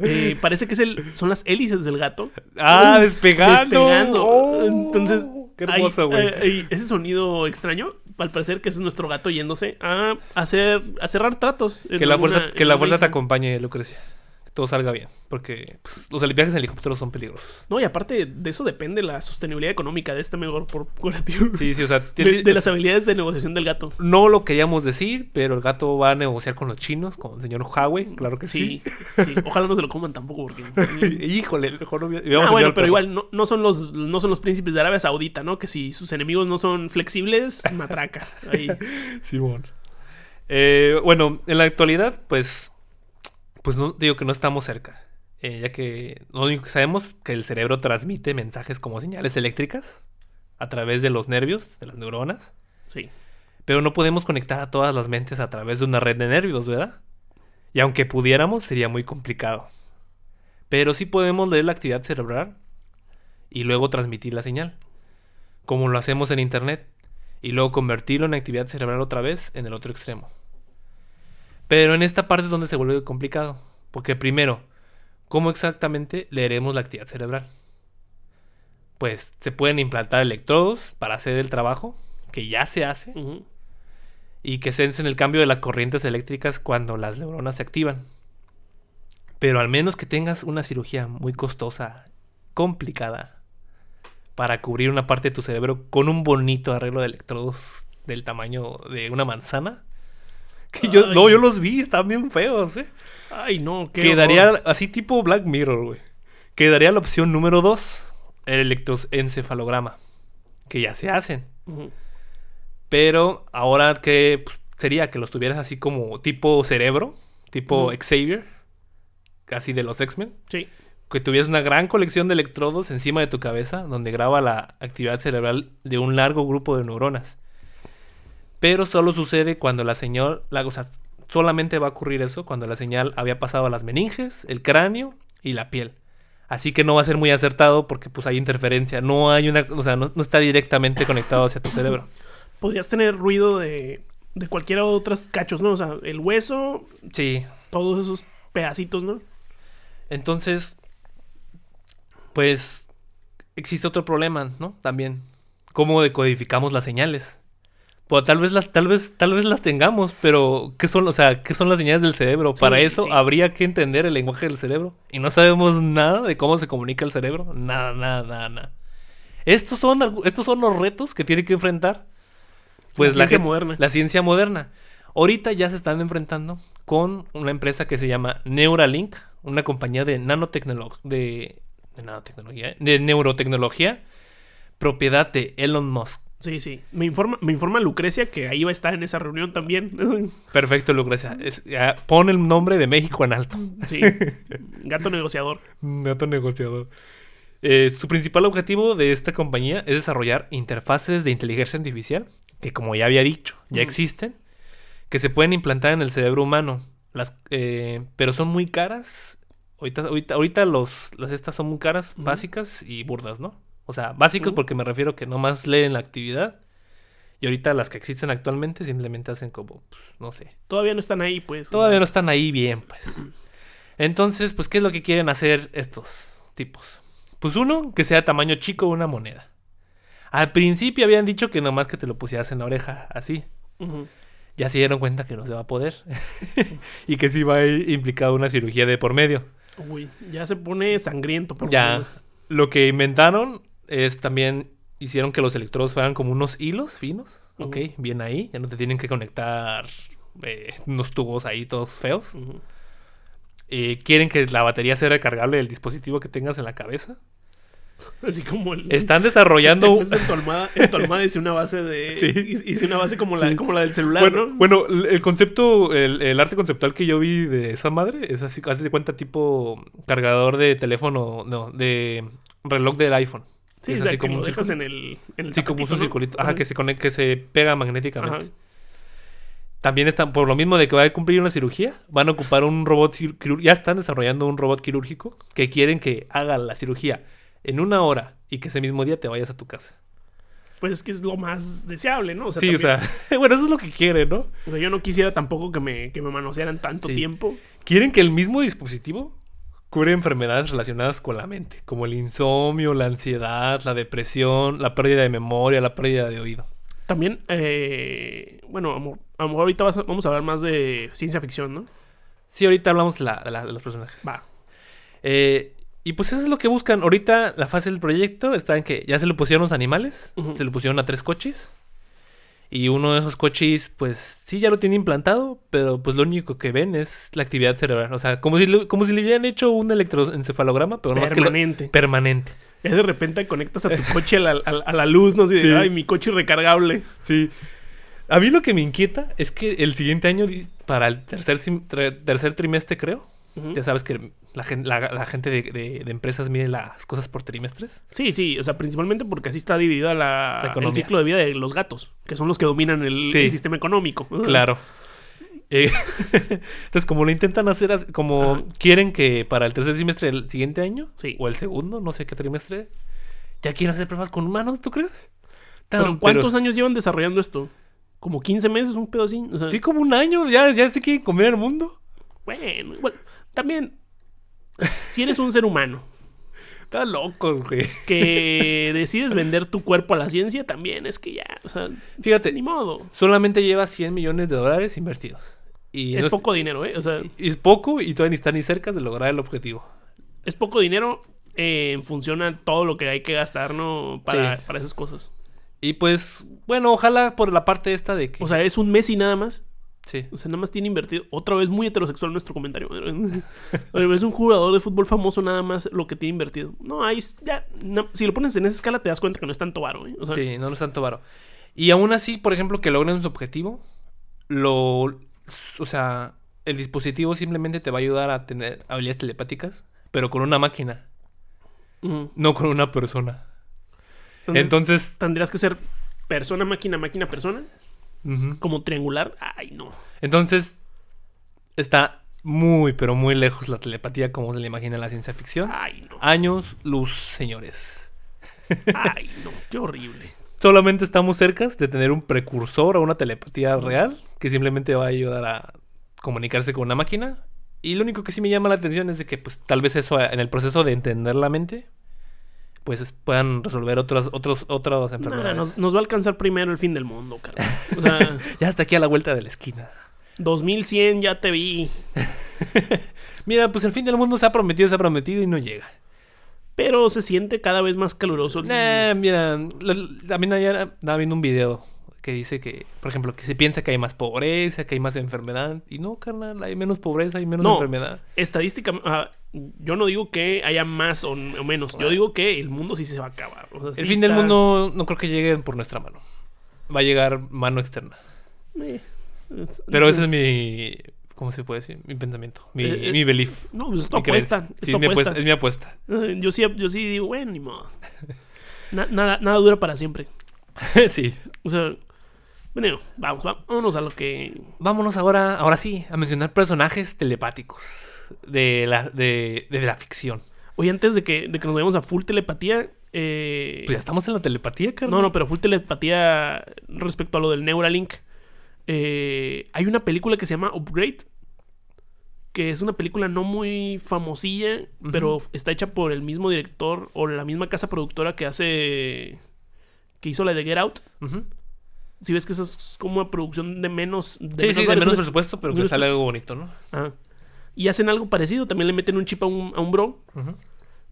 S2: Eh, parece que es el, son las hélices del gato.
S1: Ah, despegando.
S2: Despegando.
S1: Oh,
S2: Entonces,
S1: Qué hermoso, güey.
S2: ese sonido extraño, al parecer que ese es nuestro gato yéndose a hacer a cerrar tratos.
S1: que la
S2: alguna-
S1: fuerza, que la fuerza te acompañe, Lucrecia. Todo salga bien. Porque pues, los viajes en helicóptero son peligrosos.
S2: No, y aparte de eso depende la sostenibilidad económica de este mejor *laughs* corporativo.
S1: Sí, sí, o sea,
S2: De, las habilidades de negociación del gato.
S1: no lo queríamos decir, pero el gato va a negociar con los chinos, con el señor Huawei, claro que sí.
S2: Sí, sí. Ojalá no se lo coman tampoco porque. *laughs*
S1: Híjole, mejor no
S2: Ah, bueno, pero igual no, no son los no son los príncipes de Arabia Saudita, ¿no? Que si sus enemigos no son flexibles, matraca. Ahí. *laughs*
S1: Simón. Eh, bueno, en la actualidad, pues, pues no digo que no estamos cerca. Eh, ya que lo único que sabemos es que el cerebro transmite mensajes como señales eléctricas a través de los nervios, de las neuronas.
S2: Sí.
S1: Pero no podemos conectar a todas las mentes a través de una red de nervios, ¿verdad? Y aunque pudiéramos, sería muy complicado. Pero sí podemos leer la actividad cerebral y luego transmitir la señal. Como lo hacemos en Internet. Y luego convertirlo en actividad cerebral otra vez en el otro extremo. Pero en esta parte es donde se vuelve complicado. Porque primero, ¿cómo exactamente leeremos la actividad cerebral? pues se pueden implantar electrodos para hacer el trabajo, que ya se hace, y que sensen el cambio de las corrientes eléctricas cuando las neuronas se activan. Pero al menos que tengas una cirugía muy costosa, complicada, para cubrir una parte de tu cerebro con un bonito arreglo de electrodos del tamaño de una manzana. Que yo,
S2: Ay.
S1: no, yo los vi, están bien feos, eh.
S2: Ay, no, qué
S1: Quedaría
S2: horror.
S1: así tipo Black Mirror, güey. Quedaría la opción número 2, el electroencefalograma, que ya se hacen. Pero ahora que pues, sería que los tuvieras así como tipo cerebro, tipo. Xavier, casi de los X-Men.
S2: Sí.
S1: Que tuvieras una gran colección de electrodos encima de tu cabeza donde graba la actividad cerebral de un largo grupo de neuronas. Pero solo sucede cuando la señal, la, o sea, solamente va a ocurrir eso cuando la señal había pasado a las meninges, el cráneo y la piel. Así que no va a ser muy acertado porque pues hay interferencia, no hay una, o sea, no, no está directamente conectado hacia tu cerebro. *laughs*
S2: Podrías tener ruido de, de cualquiera de otros cachos, ¿no? O sea, el hueso,
S1: Sí,
S2: todos esos pedacitos, ¿no?
S1: Entonces, pues existe otro problema, ¿no? También, ¿cómo decodificamos las señales? Pues tal vez las, tal vez, tal vez las tengamos, pero ¿qué son, o sea, qué son las señales del cerebro?
S2: Sí,
S1: Para eso
S2: sí.
S1: habría que entender el lenguaje del cerebro. Y no sabemos nada de cómo se comunica el cerebro. Nada, nada, nada, nada. Estos son, estos son los retos que tiene que enfrentar. Pues
S2: La
S1: la,
S2: ciencia moderna.
S1: La ciencia moderna. Ahorita ya se están enfrentando con una empresa que se llama Neuralink, una compañía de nanotecnología, de, de nanotecnología, de neurotecnología, propiedad de Elon Musk.
S2: Sí, sí. Me informa, me informa Lucrecia que ahí va a estar en esa reunión también. *laughs*
S1: Perfecto, Lucrecia. Es- ya, pon el nombre de México en alto.
S2: Sí. *laughs* Gato negociador.
S1: Nato negociador. Eh, su principal objetivo de esta compañía es desarrollar interfaces de inteligencia artificial, que como ya había dicho, ya existen, que se pueden implantar en el cerebro humano, las, eh, pero son muy caras. Ahorita, ahorita, ahorita los, las estas son muy caras, básicas y burdas, ¿no? O sea, básicos porque me refiero que nomás leen la actividad. Y ahorita las que existen actualmente simplemente hacen como, pues, no sé,
S2: Todavía no están ahí, pues.
S1: Todavía no están ahí bien, pues. Entonces, pues, ¿qué es lo que quieren hacer estos tipos? Pues uno, que sea tamaño chico una moneda. Al principio habían dicho que nomás que te lo pusieras en la oreja, así. Ya se dieron cuenta que no se va a poder. *laughs* y que sí va a ir implicado una cirugía de por medio.
S2: Uy, ya se pone sangriento. Por
S1: Ya,
S2: menos.
S1: lo que inventaron es también hicieron que los electrodos fueran como unos hilos finos. Ok,
S2: Ujú.
S1: bien ahí. Ya no te tienen que conectar eh, unos tubos ahí todos feos. Eh, quieren que la batería sea recargable del dispositivo que tengas en la cabeza. *laughs*
S2: Así como el.
S1: Están desarrollando. *laughs*
S2: En tu almohada, en tu almohada hice una base de. *laughs*
S1: Sí.
S2: Hice una base como la,
S1: Sí.
S2: como la del celular,
S1: bueno,
S2: ¿no?
S1: bueno, el el concepto, el, el arte conceptual que yo vi de esa madre es así, hace de cuenta tipo cargador de teléfono, no, de reloj del iPhone.
S2: Sí,
S1: es
S2: o sea,
S1: así
S2: que
S1: como
S2: lo
S1: un
S2: dejas en el. En el
S1: Sí, como un
S2: ¿no?
S1: circulito. Ajá, que se conecta, que se pega magnéticamente.
S2: Ajá.
S1: También están, por lo mismo de que va a cumplir una cirugía, van a ocupar un robot quirúrgico. Ya están desarrollando un robot quirúrgico que quieren que haga la cirugía en una hora y que ese mismo día te vayas a tu casa.
S2: Pues es que es lo más deseable, ¿no? O sea,
S1: sí, o sea, *laughs* bueno, eso es lo que quieren, ¿no?
S2: o sea, yo no quisiera tampoco que me, que me manosearan tanto
S1: Sí.
S2: tiempo.
S1: Quieren que el mismo dispositivo cure enfermedades relacionadas con la mente, como el insomnio, la ansiedad, la depresión, la pérdida de memoria, la pérdida de oído.
S2: También, eh, bueno, amor, a lo mejor ahorita vas a- vamos a hablar más de ciencia ficción, ¿no?
S1: Sí, ahorita hablamos de, la- la- de los personajes.
S2: Va.
S1: Eh, y pues eso es lo que buscan. Ahorita la fase del proyecto está en que ya se lo pusieron los animales, se lo pusieron a tres coches. Y uno de esos coches, pues sí, ya lo tiene implantado, pero pues lo único que ven es la actividad cerebral. O sea, como si, le- como si le hubieran hecho un electroencefalograma, pero no más que lo-
S2: Permanente.
S1: permanente.
S2: Es de repente conectas a tu coche a la, a- a la luz, ¿no? De,
S1: Sí.
S2: ay, mi coche recargable.
S1: Sí. A mí lo que me inquieta es que el siguiente año, para el tercer, tercer trimestre, creo, ya sabes que la, gen- la, la gente de, de- de empresas mide las cosas por trimestres.
S2: Sí, sí, o sea, principalmente porque así está dividida la, el ciclo de vida de los gatos, que son los que dominan el,
S1: Sí.
S2: el sistema económico. *laughs*
S1: Claro. Eh, *laughs* entonces, como lo intentan hacer, como
S2: Ajá.
S1: quieren que para el tercer semestre del siguiente año,
S2: Sí.
S1: o el segundo, no sé qué trimestre, ya quieren hacer pruebas con humanos, ¿tú crees?
S2: Pero ¿cuántos años llevan desarrollando esto? Como 15 meses, un pedo así. O sea,
S1: Sí, como un año, ya, ya se quieren comer el mundo.
S2: bueno, bueno, también, si eres un ser humano,
S1: Está loco, güey.
S2: que decides vender tu cuerpo a la ciencia también. Es que ya, o sea,
S1: Fíjate,
S2: ni modo.
S1: solamente lleva 100 millones de dólares invertidos. Y
S2: Es
S1: no-
S2: poco dinero, ¿eh? O sea,
S1: es poco y todavía ni está ni cerca de lograr el objetivo.
S2: es poco dinero eh, en función a todo lo que hay que gastar, ¿no? Para,
S1: Sí.
S2: para esas cosas.
S1: Y pues, bueno, ojalá por la parte esta de que...
S2: O sea, es un mes y nada más.
S1: Sí.
S2: O sea, nada más tiene invertido. Otra vez muy heterosexual nuestro comentario. *laughs* Es un jugador de fútbol famoso nada más lo que tiene invertido. No, ahí ya. no, si lo pones en esa escala te das cuenta que no es tanto varo, ¿eh? O sea,
S1: Sí, no, no es tanto varo. Y aún así, por ejemplo, que logren su objetivo, lo... O sea, el dispositivo simplemente te va a ayudar a tener habilidades telepáticas, pero con una máquina, no con una persona.
S2: Entonces,
S1: Entonces...
S2: tendrías que ser persona, máquina, máquina, persona. Como triangular. Ay, no.
S1: Entonces, está muy, pero muy lejos la telepatía como se le imagina en la ciencia ficción.
S2: Ay, no.
S1: Años luz, señores.
S2: Ay, no. Qué horrible.
S1: Solamente estamos cerca de tener un precursor a una telepatía real que simplemente va a ayudar a comunicarse con una máquina. Y lo único que sí me llama la atención es de que, pues, tal vez eso en el proceso de entender la mente, pues es- puedan resolver otras, otros, otras
S2: Nah,
S1: enfermedades.
S2: nos, nos va a alcanzar primero el fin del mundo, carnal. O sea, *laughs*
S1: Ya hasta aquí a la vuelta de la esquina.
S2: 2100 ya te vi. *laughs*
S1: Mira, pues el fin del mundo se ha prometido, se ha prometido y no llega.
S2: Pero se siente cada vez más caluroso.
S1: Nah, mira, también ayer estaba viendo un video que dice que, por ejemplo, que se piensa que hay más pobreza, que hay más enfermedad. Y no, carnal, hay menos pobreza, hay menos
S2: No.
S1: enfermedad.
S2: Estadística, ah, yo no digo que haya más o, menos. Yo digo que el mundo sí se va a acabar. O sea,
S1: El fin del mundo no creo que llegue por nuestra mano. Va a llegar mano externa.
S2: Eh, es-
S1: Pero ese es *laughs* mi... ¿Cómo se puede decir? Mi pensamiento. Mi,
S2: Eh, eh,
S1: mi belief.
S2: No, pues es tu apuesta. Es
S1: Sí,
S2: tu
S1: es mi
S2: apuesta.
S1: apuesta. Es mi apuesta.
S2: Yo sí, yo sí digo, bueno, ni modo. Na- nada, nada dura para siempre. *laughs*
S1: sí.
S2: O sea, bueno, vamos, va- vámonos a lo que.
S1: Vámonos ahora, ahora sí, a mencionar personajes telepáticos de la, de, de la ficción.
S2: Oye, antes de que, de que nos vayamos a full telepatía. eh,
S1: Pues ya estamos en la telepatía, carnal.
S2: no, no, pero full telepatía respecto a lo del Neuralink. eh, hay una película que se llama Upgrade. Que es una película no muy famosilla, pero está hecha por el mismo director o la misma casa productora que hace. que hizo la de Get Out. Si ves que esa es como una producción de menos. De
S1: Sí, sí, de menos presupuesto, pero que
S2: menos-
S1: sale algo bonito, ¿no?
S2: Ajá. Y hacen algo parecido. También le meten un chip a un, a un bro.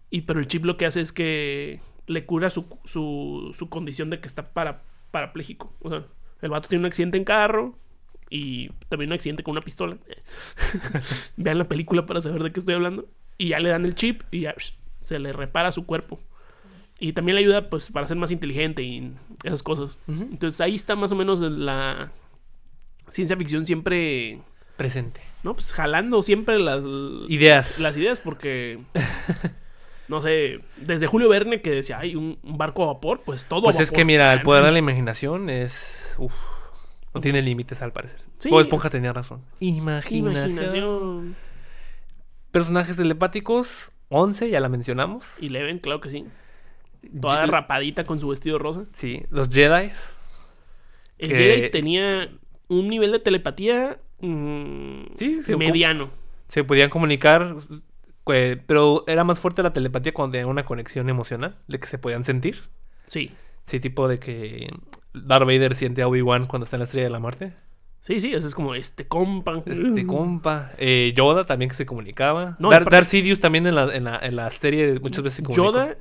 S2: Y pero el chip lo que hace es que le cura su, su, su condición de que está para, parapléjico. O sea, el vato tiene un accidente en carro y también un accidente con una pistola. *laughs* Vean la película para saber de qué estoy hablando. Y ya le dan el chip y ya se le repara su cuerpo. Y también le ayuda pues para ser más inteligente y esas cosas. Entonces ahí está más o menos la ciencia ficción siempre,
S1: Presente.
S2: ¿No? Pues jalando siempre las,
S1: Ideas.
S2: las ideas porque *laughs* no sé desde Julio Verne que decía hay un, un barco a vapor pues todo a
S1: Pues es
S2: vapor".
S1: que mira, el
S2: Ah,
S1: poder de la imaginación es... Uf, no tiene límites al parecer.
S2: Sí.
S1: Bob Esponja tenía razón. Imaginación.
S2: imaginación
S1: Personajes telepáticos, 11, ya la mencionamos.
S2: y Leven claro que sí toda rapadita con su vestido rosa
S1: Sí, los Jedi.
S2: el
S1: Que-
S2: Jedi tenía un nivel de telepatía mm,
S1: Sí, sí,
S2: mediano
S1: Se podían comunicar, que- pero era más fuerte la telepatía cuando tenían una conexión emocional, de que se podían sentir.
S2: sí
S1: Sí, tipo de que Darth Vader siente a Obi-Wan cuando está en la Estrella de la Muerte.
S2: sí sí eso es como este compa
S1: Este compa. Eh, Yoda también que se comunicaba.
S2: No,
S1: Dar- Darth Sidious también en la, en, la, en la serie muchas veces se comunicó.
S2: Yoda,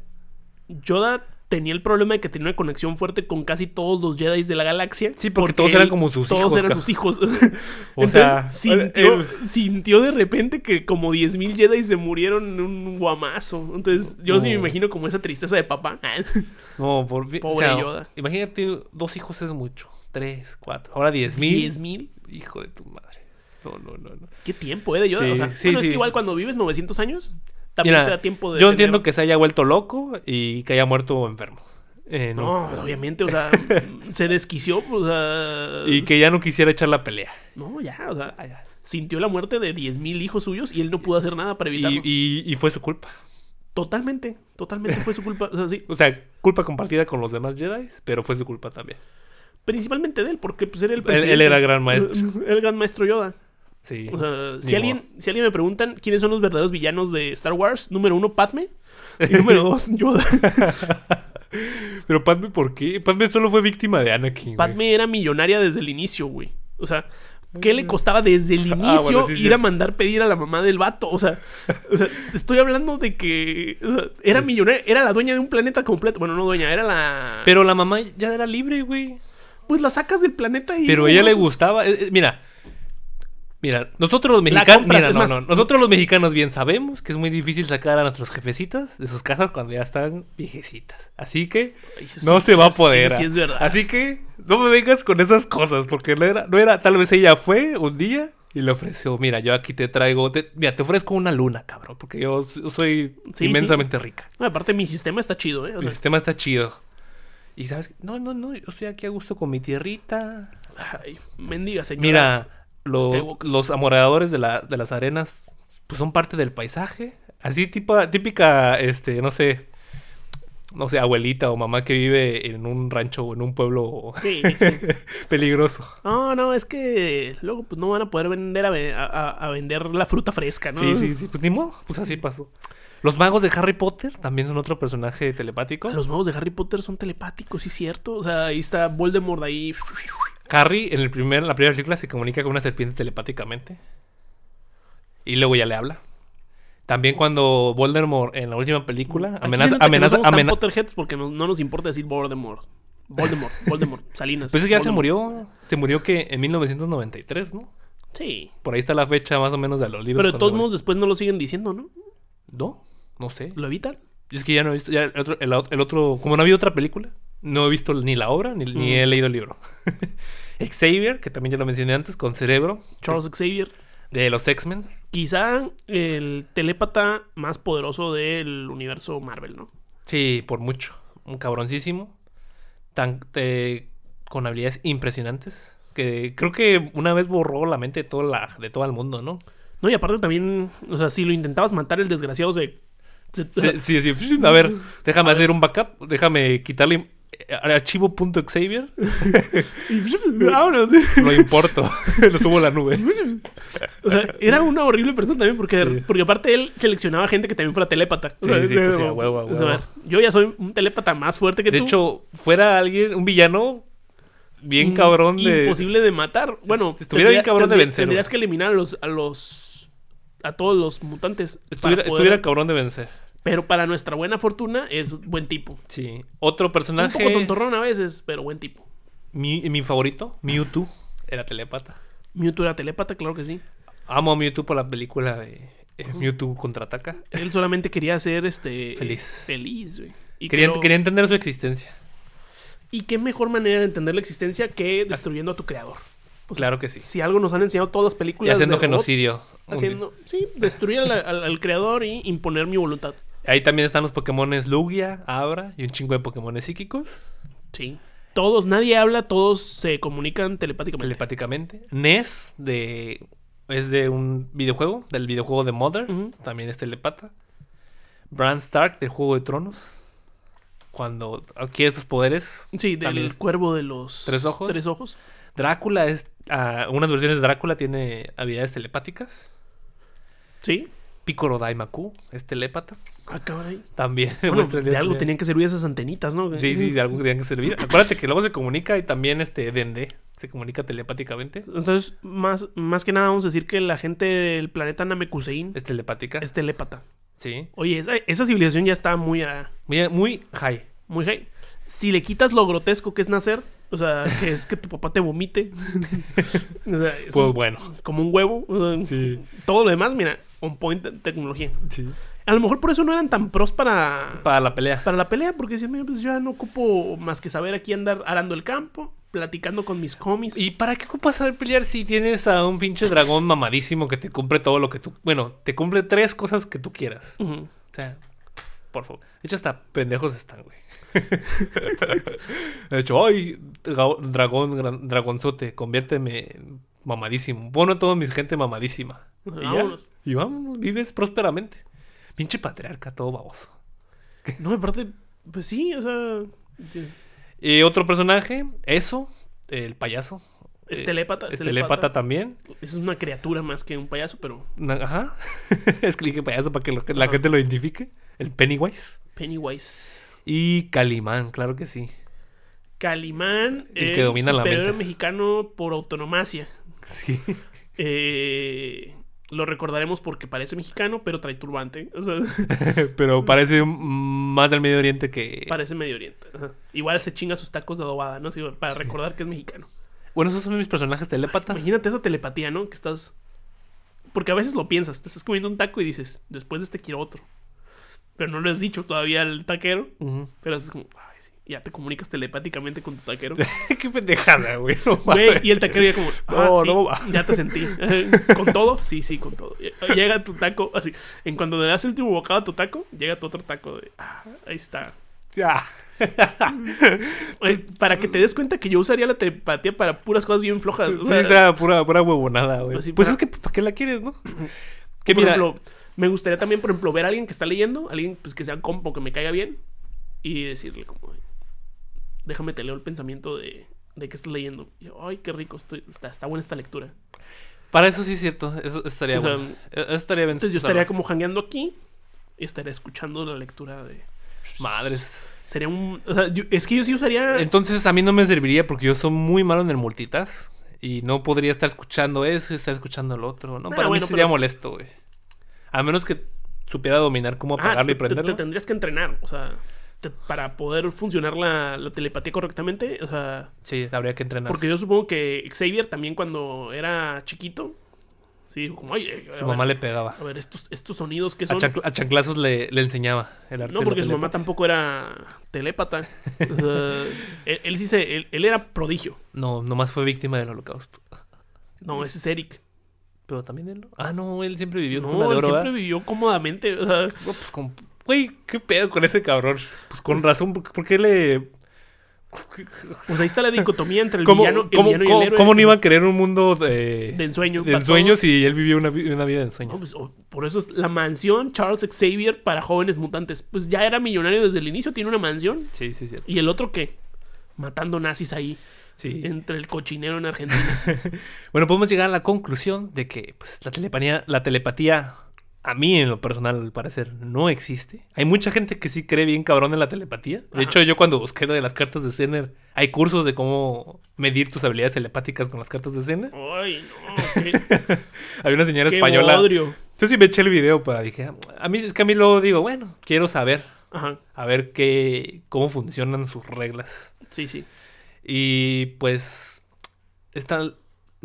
S2: Yoda tenía el problema de que tenía una conexión fuerte con casi todos los Jedi de la galaxia.
S1: Sí, porque todos eran como sus
S2: todos
S1: hijos,
S2: eran
S1: cabrón.
S2: sus hijos. *laughs* *laughs*
S1: O
S2: Entonces,
S1: sea,
S2: sintió,
S1: él-
S2: sintió de repente que como 10.000 Jedi se murieron en un guamazo. Entonces, yo sí me
S1: No.
S2: imagino como esa tristeza de papá. *laughs*
S1: No, por
S2: Pobre
S1: o sea,
S2: Yoda.
S1: Imagínate, dos hijos es mucho. Tres, cuatro. Ahora diez mil.
S2: 10.000.
S1: Hijo de tu madre. No, no, no, no.
S2: ¿Qué tiempo, eh, de Yoda?
S1: Sí,
S2: o sea,
S1: sí,
S2: bueno, es que igual cuando vives 900 años, también
S1: Mira,
S2: te da tiempo de.
S1: Yo
S2: tener-
S1: entiendo que se haya vuelto loco y que haya muerto enfermo. Eh,
S2: No,
S1: no.
S2: obviamente, o sea, *laughs* se desquició, o sea.
S1: Y que ya no quisiera echar la pelea.
S2: No, ya, o sea, sintió la muerte de 10.000 hijos suyos y él no pudo hacer nada para evitarlo.
S1: y- y fue su culpa.
S2: Totalmente, totalmente fue su culpa. O sea, sí, *laughs*
S1: O sea, culpa compartida con los demás Jedi, pero fue su culpa también.
S2: principalmente de él, porque pues era el
S1: Él-
S2: presidente.
S1: él era gran maestro.
S2: Era *laughs* el gran maestro Yoda.
S1: Sí.
S2: O sea, si alguien, si alguien me preguntan quiénes son los verdaderos villanos de Star Wars, número uno, Padme. Y número dos, *laughs* Yoda.
S1: Pero Padme, ¿por qué? Padme solo fue víctima de Anakin. güey.
S2: Padme era millonaria desde el inicio, güey. O sea, ¿qué le costaba desde el
S1: Ah,
S2: inicio
S1: bueno, sí,
S2: ir
S1: sí.
S2: a mandar pedir a la mamá del vato? O sea, o sea, estoy hablando de que o sea, era millonaria, era la dueña de un planeta completo. Bueno, no dueña, era la.
S1: Pero la mamá ya era libre, güey.
S2: pues la sacas del planeta y.
S1: Pero a ella le
S2: no
S1: gustaba. eh, eh, mira. Mira, nosotros los mexicanos. Mira, no,
S2: más-
S1: no, nosotros los mexicanos bien sabemos que es muy difícil sacar a nuestros jefecitas de sus casas cuando ya están viejecitas. Así que
S2: eso
S1: no
S2: sí,
S1: se va a poder.
S2: eso sí es verdad.
S1: Así que no me vengas con esas cosas, porque no era, no era, tal vez ella fue un día y le ofreció, mira, yo aquí te traigo, te- mira, te ofrezco una luna, cabrón, porque yo soy
S2: Sí,
S1: inmensamente rica.
S2: No, aparte, mi sistema está chido, ¿eh? O
S1: Mi
S2: sea,
S1: sistema está chido. Y sabes, no, no, no, yo estoy aquí a gusto con mi tierrita.
S2: ay, mendiga señora.
S1: Mira, lo-
S2: Skywalker.
S1: los amoradores de, la- de las arenas, pues son parte del paisaje. Así tipo, típica, este, no sé, no sé, abuelita o mamá que vive en un rancho o en un pueblo *laughs*
S2: Sí, sí.
S1: peligroso.
S2: No, no, es que luego pues no van a poder vender a, ve- a- a- a vender la fruta fresca, ¿no?
S1: Sí, sí, sí, pues ni modo, pues así pasó. Los magos de Harry Potter también son otro personaje telepático.
S2: Los nuevos de Harry Potter son telepáticos, sí, cierto. O sea, ahí está Voldemort ahí.
S1: Harry en el primer, la primera película se comunica con una serpiente telepáticamente. Y luego ya le habla. También cuando Voldemort en la última película amenaza,
S2: se
S1: amenaza,
S2: no somos tan
S1: amena-
S2: Potterheads porque no, no nos importa decir Voldemort. Voldemort, *laughs* Voldemort, Salinas.
S1: Pues eso ya se
S2: Voldemort.
S1: murió. Se murió que en 1993, ¿no?
S2: Sí.
S1: Por ahí está la fecha más o menos de los libros.
S2: Pero de todos modos después no lo siguen diciendo, ¿no?
S1: No, no sé.
S2: ¿Lo evitan?
S1: Es que ya no he visto. Ya el, otro, el, el otro. Como no había otra película, no he visto ni la obra ni, ni
S2: Mm.
S1: he leído el libro. *laughs* Xavier, que también ya lo mencioné antes, con cerebro.
S2: Charles Xavier.
S1: De los X-Men.
S2: Quizá el telépata más poderoso del universo Marvel, ¿no?
S1: Sí, por mucho. Un cabroncísimo. Tan, eh, con habilidades impresionantes. Que creo que una vez borró la mente de todo, la, de todo el mundo, ¿no?
S2: No, y aparte también, o sea, si lo intentabas matar, el desgraciado se. se-
S1: Sí, sí, sí. A ver, déjame *laughs* hacer un backup. Déjame quitarle archivo.xavier. *laughs* *laughs*
S2: Vámonos.
S1: Lo importo. *laughs* Lo subo a la nube.
S2: O sea, era una horrible persona también porque,
S1: Sí.
S2: porque aparte él seleccionaba gente que también fuera telépata. O sea,
S1: sí,
S2: de-
S1: pues huevo,
S2: o sea, yo ya soy un telépata más fuerte que
S1: De
S2: tú.
S1: hecho, fuera alguien, un villano bien
S2: In-
S1: cabrón de.
S2: Imposible de matar. Bueno,
S1: Estuviera bien cabrón de vencer,
S2: Tendrías que eliminar a los, a los. a todos los mutantes.
S1: Estuviera,
S2: poder-
S1: estuviera cabrón de vencer.
S2: Pero para nuestra buena fortuna es buen tipo.
S1: Sí. Otro
S2: Un
S1: personaje.
S2: poco tontorrón a veces, pero buen tipo.
S1: Mi, mi favorito, Mewtwo, era telépata.
S2: Mewtwo era telépata, claro que sí.
S1: Amo a Mewtwo por la película de eh, Mewtwo contraataca.
S2: Él solamente quería ser este
S1: Feliz.
S2: Feliz, güey. Y,
S1: Quería,
S2: creo-
S1: quería entender su existencia.
S2: y qué mejor manera de entender la existencia que destruyendo a tu creador.
S1: Claro que sí.
S2: Si algo nos han enseñado todas las
S1: Y
S2: películas.
S1: haciendo
S2: de robots,
S1: genocidio.
S2: Haciendo, sí, destruir al, al- al creador y imponer mi voluntad.
S1: Ahí también están los Pokémones Lugia, Abra y un chingo de Pokémones psíquicos.
S2: Sí. Todos, nadie habla, todos se comunican telepáticamente.
S1: Telepáticamente. Ness de. Es de un videojuego, del videojuego de Mother. También es telepata. Bran Stark del Juego de Tronos. Cuando adquiere estos poderes.
S2: sí, del
S1: es-
S2: cuervo de los
S1: ¿Tres ojos?
S2: Tres ojos.
S1: Drácula es. ah, unas versiones de Drácula tiene habilidades telepáticas.
S2: Sí.
S1: Piccolo Daimaku es telépata.
S2: Ah, cabrón.
S1: También. *laughs*
S2: Bueno,
S1: muestra
S2: pues, de algo tenían que servir esas antenitas, ¿no?
S1: Sí, sí, de algo tenían que servir. *laughs* Acuérdate que luego se comunica y también este Dende se comunica telepáticamente.
S2: Entonces, más, más que nada vamos a decir que la gente del planeta Namekusein
S1: Es telepática.
S2: es telépata.
S1: Sí.
S2: Oye, esa, esa civilización ya está muy, a-
S1: Muy, muy high.
S2: muy high. Si le quitas lo grotesco que es nacer, o sea, *laughs* que es que tu papá te vomite. o sea, es
S1: Pues
S2: un-
S1: bueno.
S2: como un huevo. o sea,
S1: Sí.
S2: Todo lo demás, mira, on point tecnología.
S1: Sí.
S2: A lo mejor por eso no eran tan pros para,
S1: Para la pelea.
S2: para la pelea, porque decían, mira, pues yo ya no ocupo más que saber aquí andar arando el campo, platicando con mis comis.
S1: ¿Y para qué ocupas saber pelear si tienes a un pinche dragón mamadísimo que te cumple todo lo que tú... Bueno, te cumple tres cosas que tú quieras. O sea, por favor. De hecho, hasta pendejos están, güey. *laughs* De hecho, ay, dra- dragón, gran- dragonzote, conviérteme en mamadísimo. Bueno, a toda mi gente mamadísima. Y, ya.
S2: Vámonos.
S1: y vámonos, vives prósperamente. Pinche patriarca, todo baboso.
S2: No, aparte, pues sí, o sea.
S1: Y otro personaje, eso, el payaso.
S2: es
S1: Eh,
S2: telépata.
S1: Es telépata también.
S2: Es una criatura más que un payaso, pero
S1: Ajá. *laughs* es que dije payaso para que lo- la gente lo identifique. El Pennywise.
S2: Pennywise.
S1: Y Calimán, claro que sí.
S2: Calimán,
S1: El que domina la
S2: superior
S1: mente.
S2: mexicano por autonomacia.
S1: Sí.
S2: Eh, lo recordaremos porque parece mexicano, pero trae turbante. O sea, *laughs*
S1: Pero parece más del Medio Oriente que.
S2: parece Medio Oriente. Ajá. Igual se chinga sus tacos de adobada, ¿no? Sí, para recordar que es mexicano.
S1: Bueno, esos son mis personajes telépatas.
S2: Imagínate esa telepatía, ¿no? Que estás. Porque a veces lo piensas, te estás comiendo un taco y dices, después de este quiero otro. Pero no lo has dicho todavía al taquero. Pero es como, ay. Ya te comunicas telepáticamente con tu taquero. *laughs*
S1: Qué pendejada, güey. no
S2: Güey,
S1: mames.
S2: y el taquero ya como, ah,
S1: No,
S2: sí,
S1: no va.
S2: ya te sentí. *laughs* ¿Con todo? Sí, sí, con todo. Llega tu taco, así. En cuando le das el último bocado a tu taco, llega tu otro taco de, ah, ahí está.
S1: Ya.
S2: Para que te des cuenta que yo usaría la telepatía para puras cosas bien flojas. o
S1: Sí,
S2: sea,
S1: o sea, pura, pura huevonada, güey.
S2: Pues sí,
S1: pues
S2: para-
S1: es que, ¿para qué la quieres, no? *clears throat* Que
S2: por
S1: mira,
S2: ejemplo, me gustaría también, por ejemplo, ver a alguien que está leyendo, alguien pues, que sea compo, que me caiga bien, y decirle como, déjame te leo el pensamiento de, de que estás leyendo. Y yo, ay, qué rico, estoy, está, está buena esta lectura.
S1: para eso sí es cierto. Eso estaría
S2: O sea,
S1: bueno. Eso estaría bien.
S2: Entonces yo estaría como jangueando aquí y estaría escuchando la lectura de...
S1: Madres.
S2: Sería un... o sea, yo- es que yo sí usaría...
S1: Entonces a mí no me serviría porque yo soy muy malo en el multitask. Y no podría estar escuchando eso y estar escuchando lo otro. No,
S2: Ah,
S1: para
S2: bueno,
S1: mí sería
S2: pero-
S1: molesto, güey. A menos que supiera dominar cómo
S2: Ah,
S1: apagarlo
S2: te,
S1: y
S2: te-
S1: prenderlo.
S2: te tendrías que entrenar, o sea, te- para poder funcionar la, la telepatía correctamente, o sea...
S1: Sí, habría que entrenar.
S2: Porque yo supongo que Xavier también cuando era chiquito, sí, como, oye, a
S1: Su
S2: ver,
S1: mamá le pegaba.
S2: a ver, estos, estos sonidos que
S1: A,
S2: son...
S1: a chanclazos le, le enseñaba el arte
S2: No, porque su mamá tampoco era telépata. O sea, *laughs* él, él sí se... Él, él era prodigio.
S1: No, nomás fue víctima del holocausto.
S2: No, ese es Eric.
S1: Pero también él. Ah, no, él siempre vivió
S2: No,
S1: de
S2: él siempre
S1: ¿verdad?
S2: vivió cómodamente. O sea,
S1: No, pues con. Güey, ¿qué pedo con ese cabrón? Pues con razón, ¿por, por qué le.
S2: pues ahí está la dicotomía entre el
S1: ¿Cómo,
S2: villano, el
S1: cómo-
S2: villano y el héroe.
S1: cómo no iba a querer un mundo de,
S2: De ensueño.
S1: de ensueños
S2: todos.
S1: y él vivió una, vi- una vida de ensueño?
S2: No, pues, por eso es la mansión Charles Xavier para jóvenes mutantes. Pues ya era millonario desde el inicio, tiene una mansión.
S1: Sí, sí, sí.
S2: ¿Y el otro qué? Matando nazis ahí,
S1: sí.
S2: entre el cochinero en Argentina. *laughs*
S1: Bueno, podemos llegar a la conclusión de que pues, la, telepatía, la telepatía, a mí en lo personal, al parecer, no existe. Hay mucha gente que sí cree bien cabrón en la telepatía. De
S2: Ajá.
S1: hecho, yo cuando busqué lo de las cartas de Zener, hay cursos de cómo medir tus habilidades telepáticas con las cartas de Zener.
S2: Ay, no, qué, *laughs*
S1: Había una señora
S2: qué
S1: española.
S2: bodrio.
S1: Yo sí me eché el video para dije, a mí es que a mí luego digo, bueno, quiero saber,
S2: Ajá,
S1: a ver qué cómo funcionan sus reglas.
S2: sí, sí.
S1: Y pues está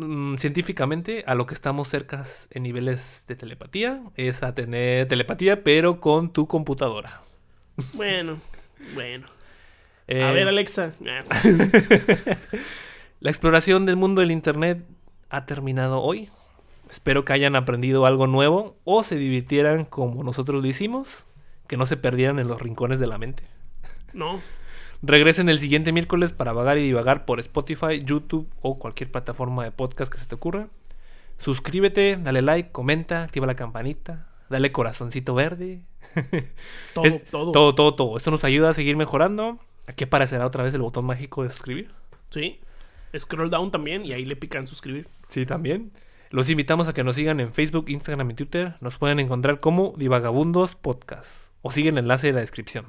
S1: mm, científicamente a lo que estamos cerca en niveles de telepatía es a tener telepatía pero con tu computadora.
S2: Bueno, bueno.
S1: Eh,
S2: A ver, Alexa. *laughs*
S1: La exploración del mundo del internet ha terminado hoy. Espero que hayan aprendido algo nuevo o se divirtieran como nosotros lo hicimos, que no se perdieran en los rincones de la mente.
S2: No,
S1: Regresen el siguiente miércoles para vagar y divagar por Spotify, YouTube o cualquier plataforma de podcast que se te ocurra. Suscríbete, dale like, comenta, activa la campanita, dale corazoncito verde. *laughs*
S2: todo,
S1: Es-
S2: todo.
S1: Todo, todo, todo. Esto nos ayuda a seguir mejorando. Aquí aparecerá otra vez el botón mágico de suscribir.
S2: Sí. Scroll down también y ahí le pican suscribir.
S1: Sí, también. Los invitamos a que nos sigan en Facebook, Instagram y Twitter. Nos pueden encontrar como Divagabundos Podcast. O siguen el enlace de la descripción.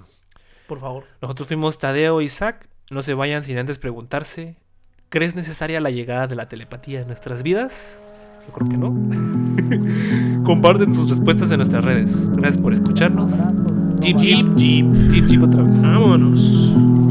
S2: Por favor.
S1: Nosotros fuimos Tadeo y Isaac. No se vayan sin antes preguntarse: ¿Crees necesaria la llegada de la telepatía en nuestras vidas? Yo creo que no. *laughs* Comparten sus respuestas en nuestras redes. Gracias por escucharnos. Jeep, jeep,
S2: Jeep, jeep.
S1: jeep, jeep otra vez.
S2: Vámonos.